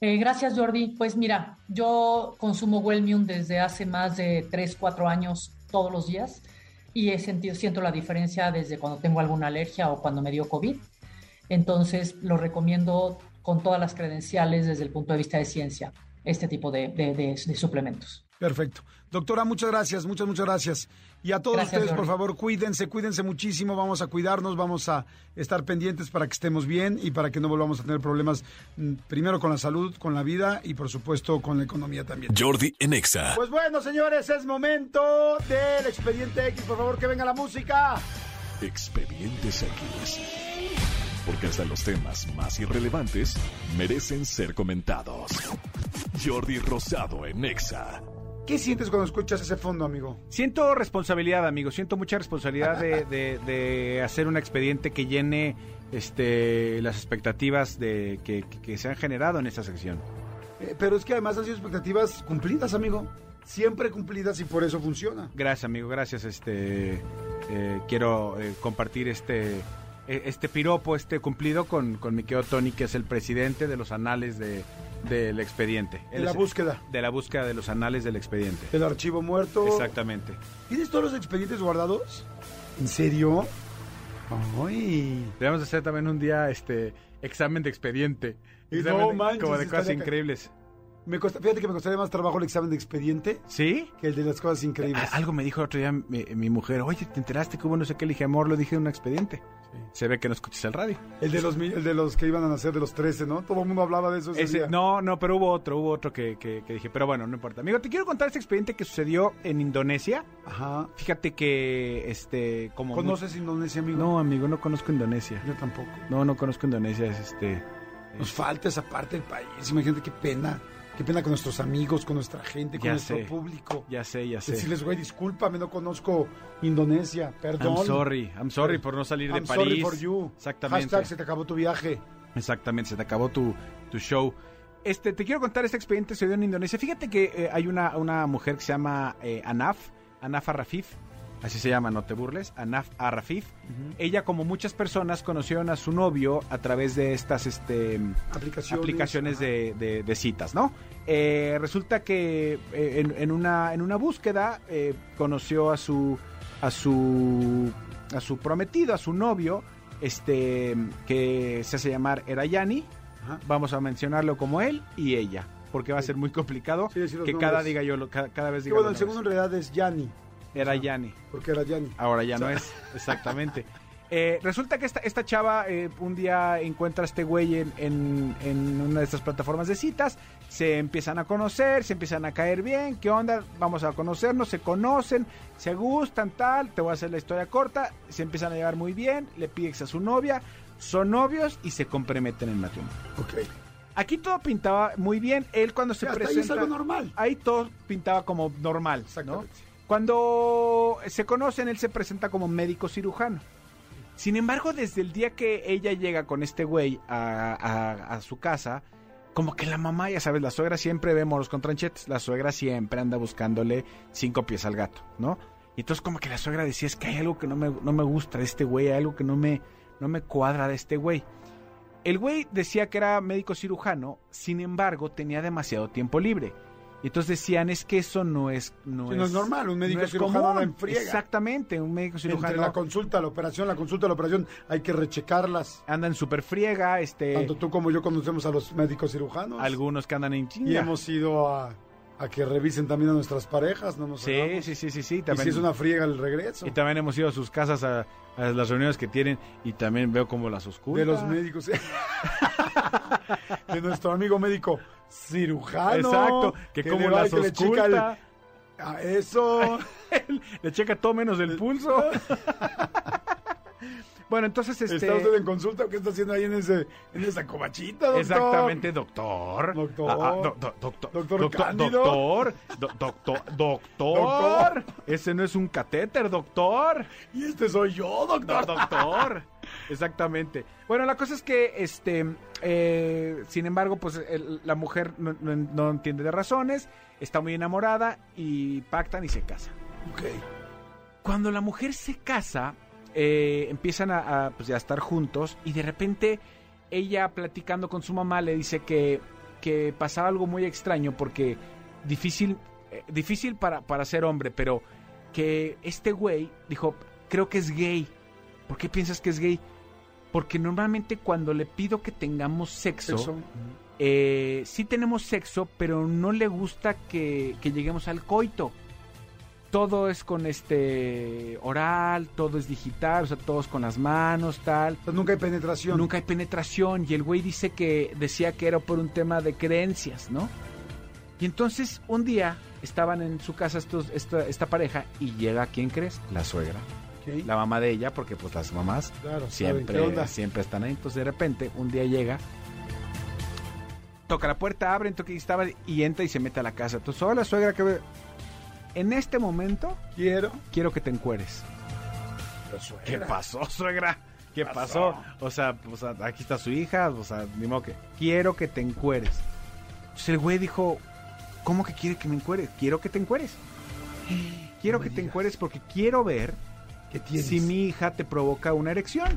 Eh, gracias, Jordi. Pues mira, yo consumo Wellmune desde hace más de 3, 4 años todos los días y he sentido, siento la diferencia desde cuando tengo alguna alergia o cuando me dio COVID. Entonces, lo recomiendo con todas las credenciales desde el punto de vista de ciencia, este tipo de, de- de- de suplementos. Perfecto. Doctora, muchas gracias, muchas, muchas gracias. Y a todos Gracias, ustedes, por favor, cuídense, cuídense muchísimo. Vamos a cuidarnos, vamos a estar pendientes para que estemos bien y para que no volvamos a tener problemas, mm, primero con la salud, con la vida y, por supuesto, con la economía también. Jordi en Exa. Pues bueno, señores, es momento del expediente X. Por favor, que venga la música. Expedientes X. Porque hasta los temas más irrelevantes merecen ser comentados. Jordi Rosado en Exa. ¿Qué sientes cuando escuchas ese fondo, amigo? Siento responsabilidad, amigo. Siento mucha responsabilidad de, de- de hacer un expediente que llene este, las expectativas de, que, que se han generado en esta sección. Eh, pero es que además han sido expectativas cumplidas, amigo. Siempre cumplidas y por eso funciona. Gracias, amigo. Gracias. Este, eh, quiero eh, compartir este, este piropo, este cumplido con, con mi querido Tony, que es el presidente de los anales de, del expediente. De la búsqueda. De la búsqueda de los anales del expediente. El archivo muerto. Exactamente. ¿Tienes todos los expedientes guardados? ¿En serio? Ay. Debemos hacer también un día este examen de expediente. No Examen de- manches, como de cosas increíbles. Me costa- fíjate que me costaría más trabajo el examen de expediente ¿Sí? que el de las cosas increíbles. A- Algo me dijo el otro día mi, mi mujer, oye, ¿te enteraste que hubo no sé qué? Le dije, amor, lo dije en un expediente. Se ve que no escuchas el radio. El de los el de los que iban a nacer de los 13, ¿no? Todo el mundo hablaba de eso ese Ese- día. no, no, pero hubo otro, hubo otro que, que- que dije, pero bueno, no importa. Amigo, te quiero contar este expediente que sucedió en Indonesia. Ajá. Fíjate que, este, como... ¿Conoces Indonesia, amigo? No, amigo, no conozco Indonesia. Yo tampoco. No, no conozco Indonesia, es este... Nos falta esa parte del país. Imagínate qué pena. Qué pena con nuestros amigos, con nuestra gente, con Ya nuestro sé. público. Ya sé, ya sé. Decirles, güey, discúlpame, no conozco Indonesia. Perdón. I'm sorry, I'm sorry por no salir de I'm París. sorry for you. Exactamente. Hashtag se te acabó tu viaje. Exactamente, se te acabó tu, tu show. Este, te quiero contar este expediente se dio en Indonesia. Fíjate que eh, hay una, una mujer que se llama eh, Anaf, Anaf Arrafif, así se llama, no te burles, Anaf Arrafif. Ella, como muchas personas, conocieron a su novio a través de estas este, Aplicaciones. de, de- de citas, ¿no? Eh, resulta que eh, en, en una, en una búsqueda eh, conoció a su, a su, a su prometido, a su novio, este, que se hace llamar Erayani. Ajá. Vamos a mencionarlo como él y ella, porque va a ser muy complicado Sí, que nombres. cada diga yo, lo- cada, cada vez diga bueno, el segundo en realidad es Yanni, Erayani. porque era Yanni. Ahora ya no es, exactamente. Eh, resulta que esta, esta chava eh, un día encuentra a este güey en, en- en una de estas plataformas de citas, se empiezan a conocer, se empiezan a caer bien, ¿qué onda? Vamos a conocernos, se conocen, se gustan, tal, te voy a hacer la historia corta, se empiezan a llevar muy bien, le pides a su novia, son novios y se comprometen en matrimonio. Ok. Aquí todo pintaba muy bien, él cuando se hasta ahí presenta... es algo normal. Ahí todo pintaba como normal, ¿no? Cuando se conocen, él se presenta como médico cirujano. Sin embargo, desde el día que ella llega con este güey a, a- a su casa, como que la mamá, ya sabes, la suegra siempre ve moros con tranchetes. La suegra siempre anda buscándole cinco pies al gato, ¿no? Y entonces como que la suegra decía, es que hay algo que no me, no me gusta de este güey, hay algo que no me, no me cuadra de este güey. El güey decía que era médico cirujano, sin embargo tenía demasiado tiempo libre. Y entonces decían, es que eso no es... No, Sí, es, no es normal, un médico no es cirujano común. anda en friega. Exactamente, un médico cirujano Entre la consulta, la operación, la consulta, la operación, hay que rechecarlas. anda en super friega, este... Tanto tú como yo conocemos a los médicos cirujanos. Algunos que andan en Y chinga. hemos ido a, a que revisen también a nuestras parejas, no nos Sí, sí, sí, sí, sí. Y También, si es una friega el regreso. y también hemos ido a sus casas a, a las reuniones que tienen y también veo como las oscuras. de los médicos. de nuestro amigo médico cirujano. Exacto, que como le va las que le checa el- a eso. Le checa todo menos el pulso. bueno, entonces este... ¿Está usted en consulta qué está haciendo ahí en, ese, en esa covachita, doctor? Exactamente, doctor. Doctor. Ah, ah, do- do- doctor. Doctor Doctor. Doctor. Do- doctor. Ese no es un catéter, doctor. Y este soy yo, doctor. Do- doctor. Exactamente. Bueno, la cosa es que, este, eh, sin embargo, pues el- la mujer no, no- no entiende de razones, está muy enamorada y pactan y se casan. Ok. Cuando la mujer se casa, eh, empiezan a, a, pues, a estar juntos y de repente ella platicando con su mamá le dice que, que pasaba algo muy extraño porque difícil, eh, difícil para, para ser hombre, pero que este güey dijo, creo que es gay. ¿Por qué piensas que es gay? Porque normalmente cuando le pido que tengamos sexo, Sexo. eh, sí tenemos sexo, pero no le gusta que, que lleguemos al coito. Todo es con este oral, todo es digital, o sea, todo es con las manos, tal. Nunca hay penetración. Nunca hay penetración y el güey dice que decía que era por un tema de creencias, ¿no? Y entonces un día estaban en su casa estos, esta, esta pareja y llega, ¿quién crees? La suegra, La mamá de ella, porque pues las mamás Claro, ¿saben siempre, siempre están ahí. Entonces de repente un día llega, toca la puerta, abre, toca y estaba y entra y se mete a la casa. Entonces, hola suegra, que en este momento Quiero. quiero que te encueres. ¿Qué pasó, suegra? ¿Qué pasó? O sea, o sea, aquí está su hija, o sea, ni modo que quiero que te encueres. Entonces el güey dijo, ¿cómo que quiere que me encueres? Quiero que te encueres. Quiero No que te encueres porque quiero ver ¿Qué tienes? si mi hija te provoca una erección.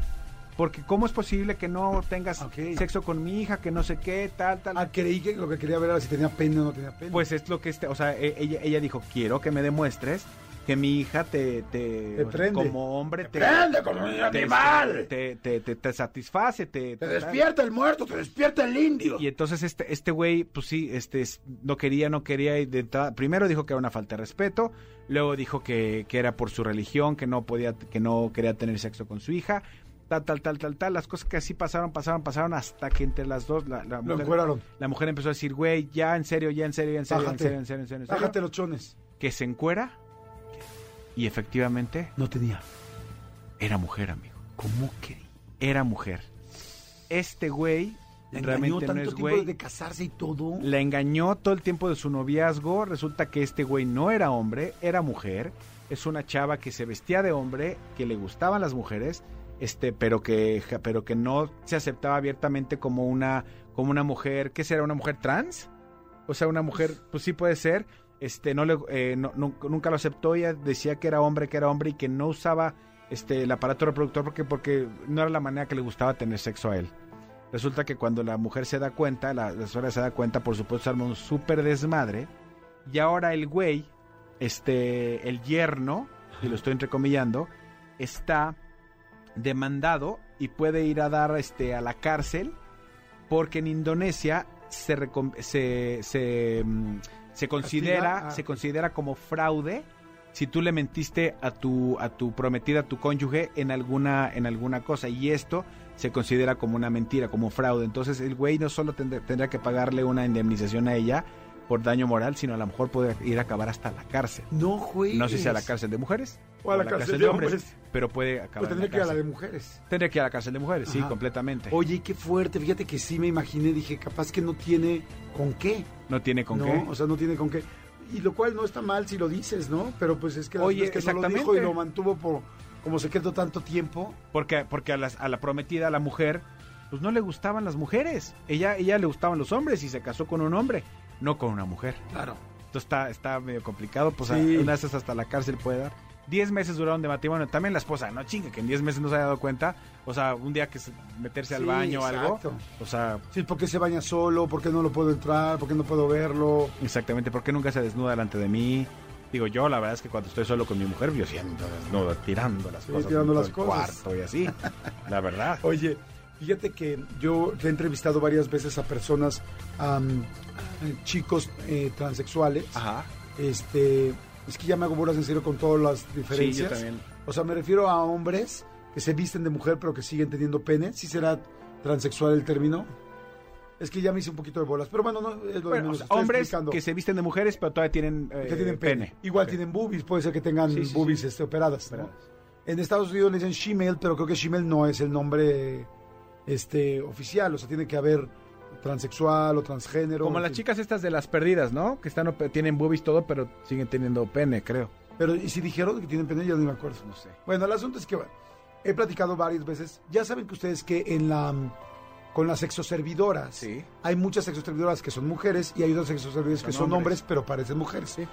Porque ¿cómo es posible que no tengas sexo con mi hija, que no sé qué, tal, tal? Ah, creí que lo que quería ver era si tenía pene o no tenía pene. Pues es lo que este, o sea, e- ella, ella dijo, quiero que me demuestres que mi hija te, te, Te prende. como hombre te, ¡Prende como un te, animal! te, te, te- te satisface, te, Te te- despierta el muerto, te despierta el indio. Y entonces este, este güey, pues sí, este, es- no quería, no quería, entrada- primero dijo que era una falta de respeto, luego dijo que, que era por su religión, que no podía, que no quería tener sexo con su hija, tal, tal, tal, tal, tal, las cosas que así pasaron, pasaron, pasaron, hasta que entre las dos, la, la mujer, la mujer empezó a decir, güey, ya en serio, ya en serio, ya en serio, en serio, en serio, en serio, en serio", Bájate los chones. que se encuera, y efectivamente No tenía. era mujer, amigo, ¿Cómo que? era mujer. Este güey Le realmente engañó no es tiempo güey. de casarse y todo. La engañó todo el tiempo de su noviazgo. Resulta que este güey no era hombre, era mujer. Es una chava que se vestía de hombre, que le gustaban las mujeres, este, pero que, pero que no se aceptaba abiertamente como una, como una mujer. ¿Qué será? ¿Una mujer trans? O sea, una mujer, pues sí puede ser. Este, no le, eh, nunca lo aceptó. Ella decía que era hombre, que era hombre y que no usaba este el aparato reproductor porque, porque no era la manera que le gustaba tener sexo a él. Resulta que cuando la mujer se da cuenta, la, la suegra se da cuenta, por supuesto, se arma un súper desmadre. Y ahora el güey, este, el yerno, y lo estoy entrecomillando, está demandado y puede ir a dar este, a la cárcel porque en Indonesia se, se, se, mm, se considera ah. se considera como fraude si tú le mentiste a tu a tu prometida a tu cónyuge en alguna en alguna cosa y esto se considera como una mentira como fraude entonces el güey no solo tendrá, tendrá que pagarle una indemnización a ella por daño moral sino a lo mejor puede ir a acabar hasta la cárcel No juegues. no sé si a la cárcel de mujeres O a la cárcel de hombres. pero puede acabar Pues en tendría que ir a la de mujeres. Tendría que ir a la cárcel de mujeres, sí, completamente. Oye, qué fuerte. Fíjate que sí me imaginé. Dije, capaz que no tiene con qué. no tiene con no, qué. o sea, no tiene con qué. Y lo cual no está mal si lo dices, ¿no? Pero pues es que la Oye, es que no lo exactamente. dijo y lo mantuvo por como secreto tanto tiempo. Porque, porque a, las- a la prometida, a la mujer, pues no le gustaban las mujeres. Ella, ella le gustaban los hombres y se casó con un hombre, no con una mujer. Claro. Entonces está, está medio complicado, pues Sí. a, una hasta la cárcel puede dar. 10 meses duraron de matrimonio. También la esposa, no chinga, que en 10 meses no se haya dado cuenta. O sea, un día que se- meterse al Sí, baño o algo. O sea, Sí, ¿por qué se baña solo? ¿Por qué no lo puedo entrar? ¿Por qué no puedo verlo? exactamente, ¿por qué nunca se desnuda delante de mí? Digo, yo la verdad es que cuando estoy solo con mi mujer, yo siento desnudo, tirando las Sí, cosas. tirando las cosas. Cuarto y así. la verdad. Oye, fíjate que yo he entrevistado varias veces a personas, am, chicos eh, transexuales. Ajá. Este, es que ya me hago bolas en serio con todas las diferencias. Sí, yo también. O sea, me refiero a hombres que se visten de mujer pero que siguen teniendo pene. ¿Sí será transexual el término? Es que ya me hice un poquito de bolas. Pero bueno, no, es lo Bueno, menos. o sea, hombres explicando. que se visten de mujeres, pero todavía tienen, eh, que tienen pene. Igual tienen boobies, puede ser que tengan Sí, sí, boobies sí. este, operadas. ¿no? Operadas. En Estados Unidos le dicen shemale, pero creo que shemale no es el nombre este oficial, o sea, tiene que haber transexual o transgénero. Como las chicas estas de las perdidas, ¿no? Que están tienen boobies todo, pero siguen teniendo pene, creo. Pero ¿y si dijeron que tienen pene? Ya no me acuerdo. No sé. Bueno, el asunto es que bueno, he platicado varias veces. Ya saben que ustedes que en la con las sexoservidoras Sí. hay muchas sexoservidoras que son mujeres y hay otras sexoservidoras que Son son hombres, hombres. pero parecen mujeres. Sí.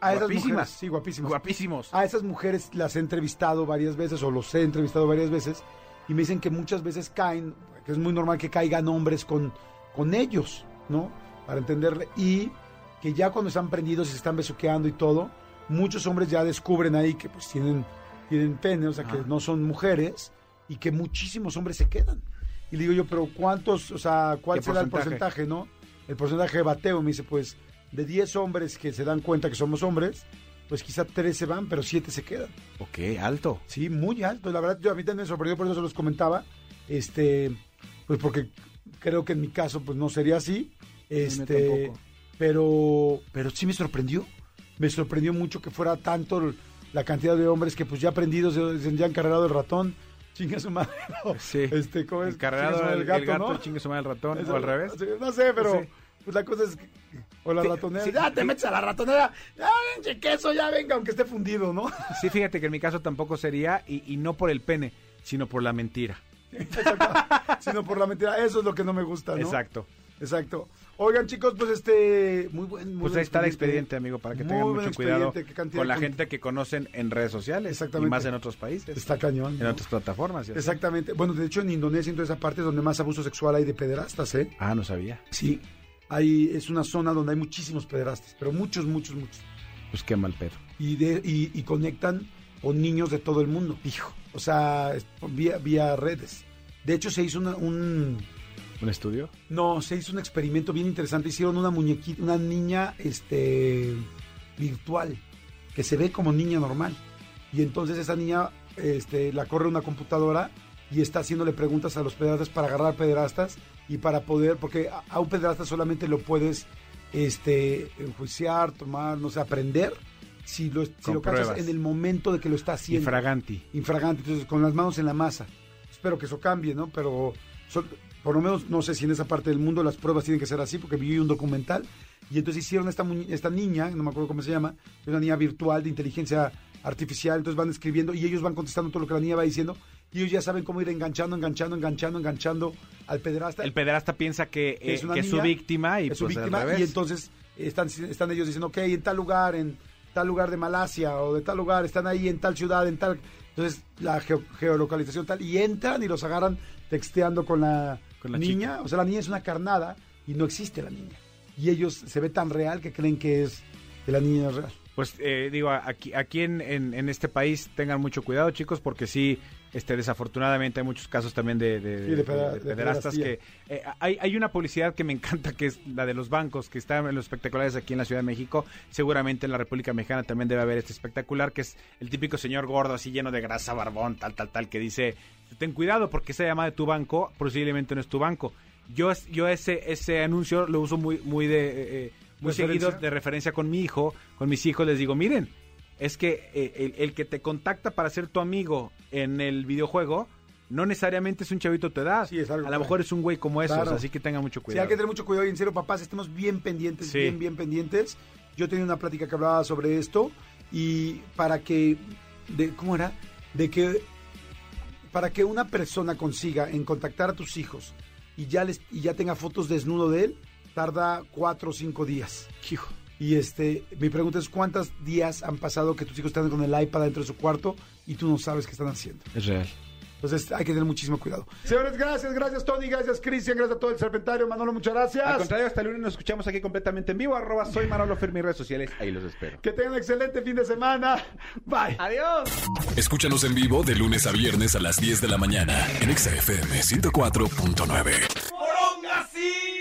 A esas Guapísimas. mujeres, sí, guapísimas. Guapísimos. A esas mujeres las he entrevistado varias veces o los he entrevistado varias veces y me dicen que muchas veces caen, que es muy normal que caigan hombres con, con ellos, ¿no? Para entenderle. Y que ya cuando están prendidos y se están besuqueando y todo, muchos hombres ya descubren ahí que pues tienen, tienen pene, o sea, que no son mujeres y que muchísimos hombres se quedan. Y le digo yo, pero ¿cuántos, o sea, cuál ¿Qué será el porcentaje? porcentaje, no? El porcentaje de bateo, me dice, pues, de 10 hombres que se dan cuenta que somos hombres, pues quizá 3 se van, pero 7 se quedan. Ok, alto. Sí, muy alto. La verdad, yo a mí también me sorprendió, por eso se los comentaba. Este, pues porque creo que en mi caso, pues no sería así. Este, tampoco. pero, pero sí me sorprendió. Me sorprendió mucho que fuera tanto la cantidad de hombres que pues ya aprendidos, ya ya han cargado el ratón. Chinga su madre. ¿no? Sí. Este, ¿cómo es? El cargado Chinga el el gato, ¿no? chingue su madre el ratón, Eso, o al revés. No sé, pero Sí. pues la cosa es que... O la Sí, ratonera. sí. ya te metes a la ratonera. Ya, pinche queso, ya venga, aunque esté fundido, ¿no? Sí, fíjate que en mi caso tampoco sería, y, y no por el pene, sino por la mentira. Sino por la mentira. Eso es lo que no me gusta, ¿no? Exacto. Exacto. Oigan, chicos, pues este... Muy buen... muy Pues ahí está el expediente, amigo, para que Muy tengan mucho cuidado con la gente que conocen en redes sociales. Exactamente. Y más en otros países. Está cañón. En ¿no? otras plataformas. así. Exactamente. Bueno, de hecho, en Indonesia, en toda esa parte es donde más abuso sexual hay de pederastas, ¿eh? Ah, no sabía. Sí. Hay, es una zona donde hay muchísimos pederastas, pero muchos, muchos, muchos. Pues qué mal pedo. Y, de, y, y conectan con niños de todo el mundo. Hijo. O sea, vía, vía redes. De hecho, se hizo una- un... ¿Un estudio? No, se hizo un experimento bien interesante. Hicieron una muñequita, una niña este, virtual, que se ve como niña normal. Y entonces esa niña este, la corre una computadora y está haciéndole preguntas a los pederastas para agarrar pederastas y para poder, porque a, a un pederasta solamente lo puedes este, enjuiciar, tomar, no sé, aprender, si lo, si lo cachas en el momento de que lo está haciendo Infraganti. infragante, entonces con las manos en la masa. Espero que eso cambie, ¿no? Pero son- por lo menos no sé si en esa parte del mundo las pruebas tienen que ser así, porque vi un documental y entonces hicieron esta, esta niña, no me acuerdo cómo se llama, es una niña virtual de inteligencia artificial, entonces van escribiendo y ellos van contestando todo lo que la niña va diciendo y ellos ya saben cómo ir enganchando, enganchando, enganchando, enganchando al pederasta. El pederasta piensa que, Que eh, es una que es su niña, víctima y es su pues víctima al revés. y entonces están, están ellos diciendo, ok, en tal lugar, en tal lugar de Malasia o de tal lugar, están ahí en tal ciudad, en tal... Entonces la geo- geolocalización tal, y entran y los agarran texteando con la, Con la niña, chica. o sea, la niña es una carnada y no existe la niña. Y ellos se ve tan real que creen que es que la niña es real. Pues eh, digo, aquí, aquí en, en- en este país tengan mucho cuidado, chicos, porque sí, este, desafortunadamente hay muchos casos también de, de- Sí, de peda- de de pederastas pederastía. que... eh, hay, hay una publicidad que me encanta, que es la de los bancos, que está en los espectaculares aquí en la Ciudad de México. Seguramente en la República Mexicana también debe haber este espectacular, que es el típico señor gordo, así lleno de grasa, barbón, tal, tal, tal, que dice, ten cuidado porque esa llamada de tu banco posiblemente no es tu banco. Yo, yo ese, ese anuncio lo uso muy, muy de... eh, eh, muy seguido de referencia con mi hijo, con mis hijos, les digo, miren, es que eh, el, el que te contacta para ser tu amigo en el videojuego no necesariamente es un chavito de tu edad. Sí, es algo a lo mejor es un güey como esos, Claro. así que tengan mucho Sí, cuidado. hay que tener mucho cuidado y en serio, papás, estemos bien pendientes, Sí. bien, bien pendientes. Yo tenía una plática que hablaba sobre esto y para que, de, ¿cómo era? De que, para que una persona consiga en contactar a tus hijos y ya, les, y ya tenga fotos desnudo de él, tarda cuatro o cinco días. Hijo. Y este, mi pregunta es, ¿cuántos días han pasado que tus hijos están con el iPad dentro de su cuarto y tú no sabes qué están haciendo? Es real. Entonces hay que tener muchísimo cuidado. Señores, gracias, gracias Tony, gracias Cristian, gracias a todo el Serpentario. Manolo, muchas gracias. Al contrario, hasta el lunes nos escuchamos aquí completamente en vivo. Arroba soy Manolo Fermi, redes sociales. Ahí los espero. Que tengan un excelente fin de semana. Bye. Adiós. Escúchanos en vivo de lunes a viernes a las 10 de la mañana en XFM 104.9.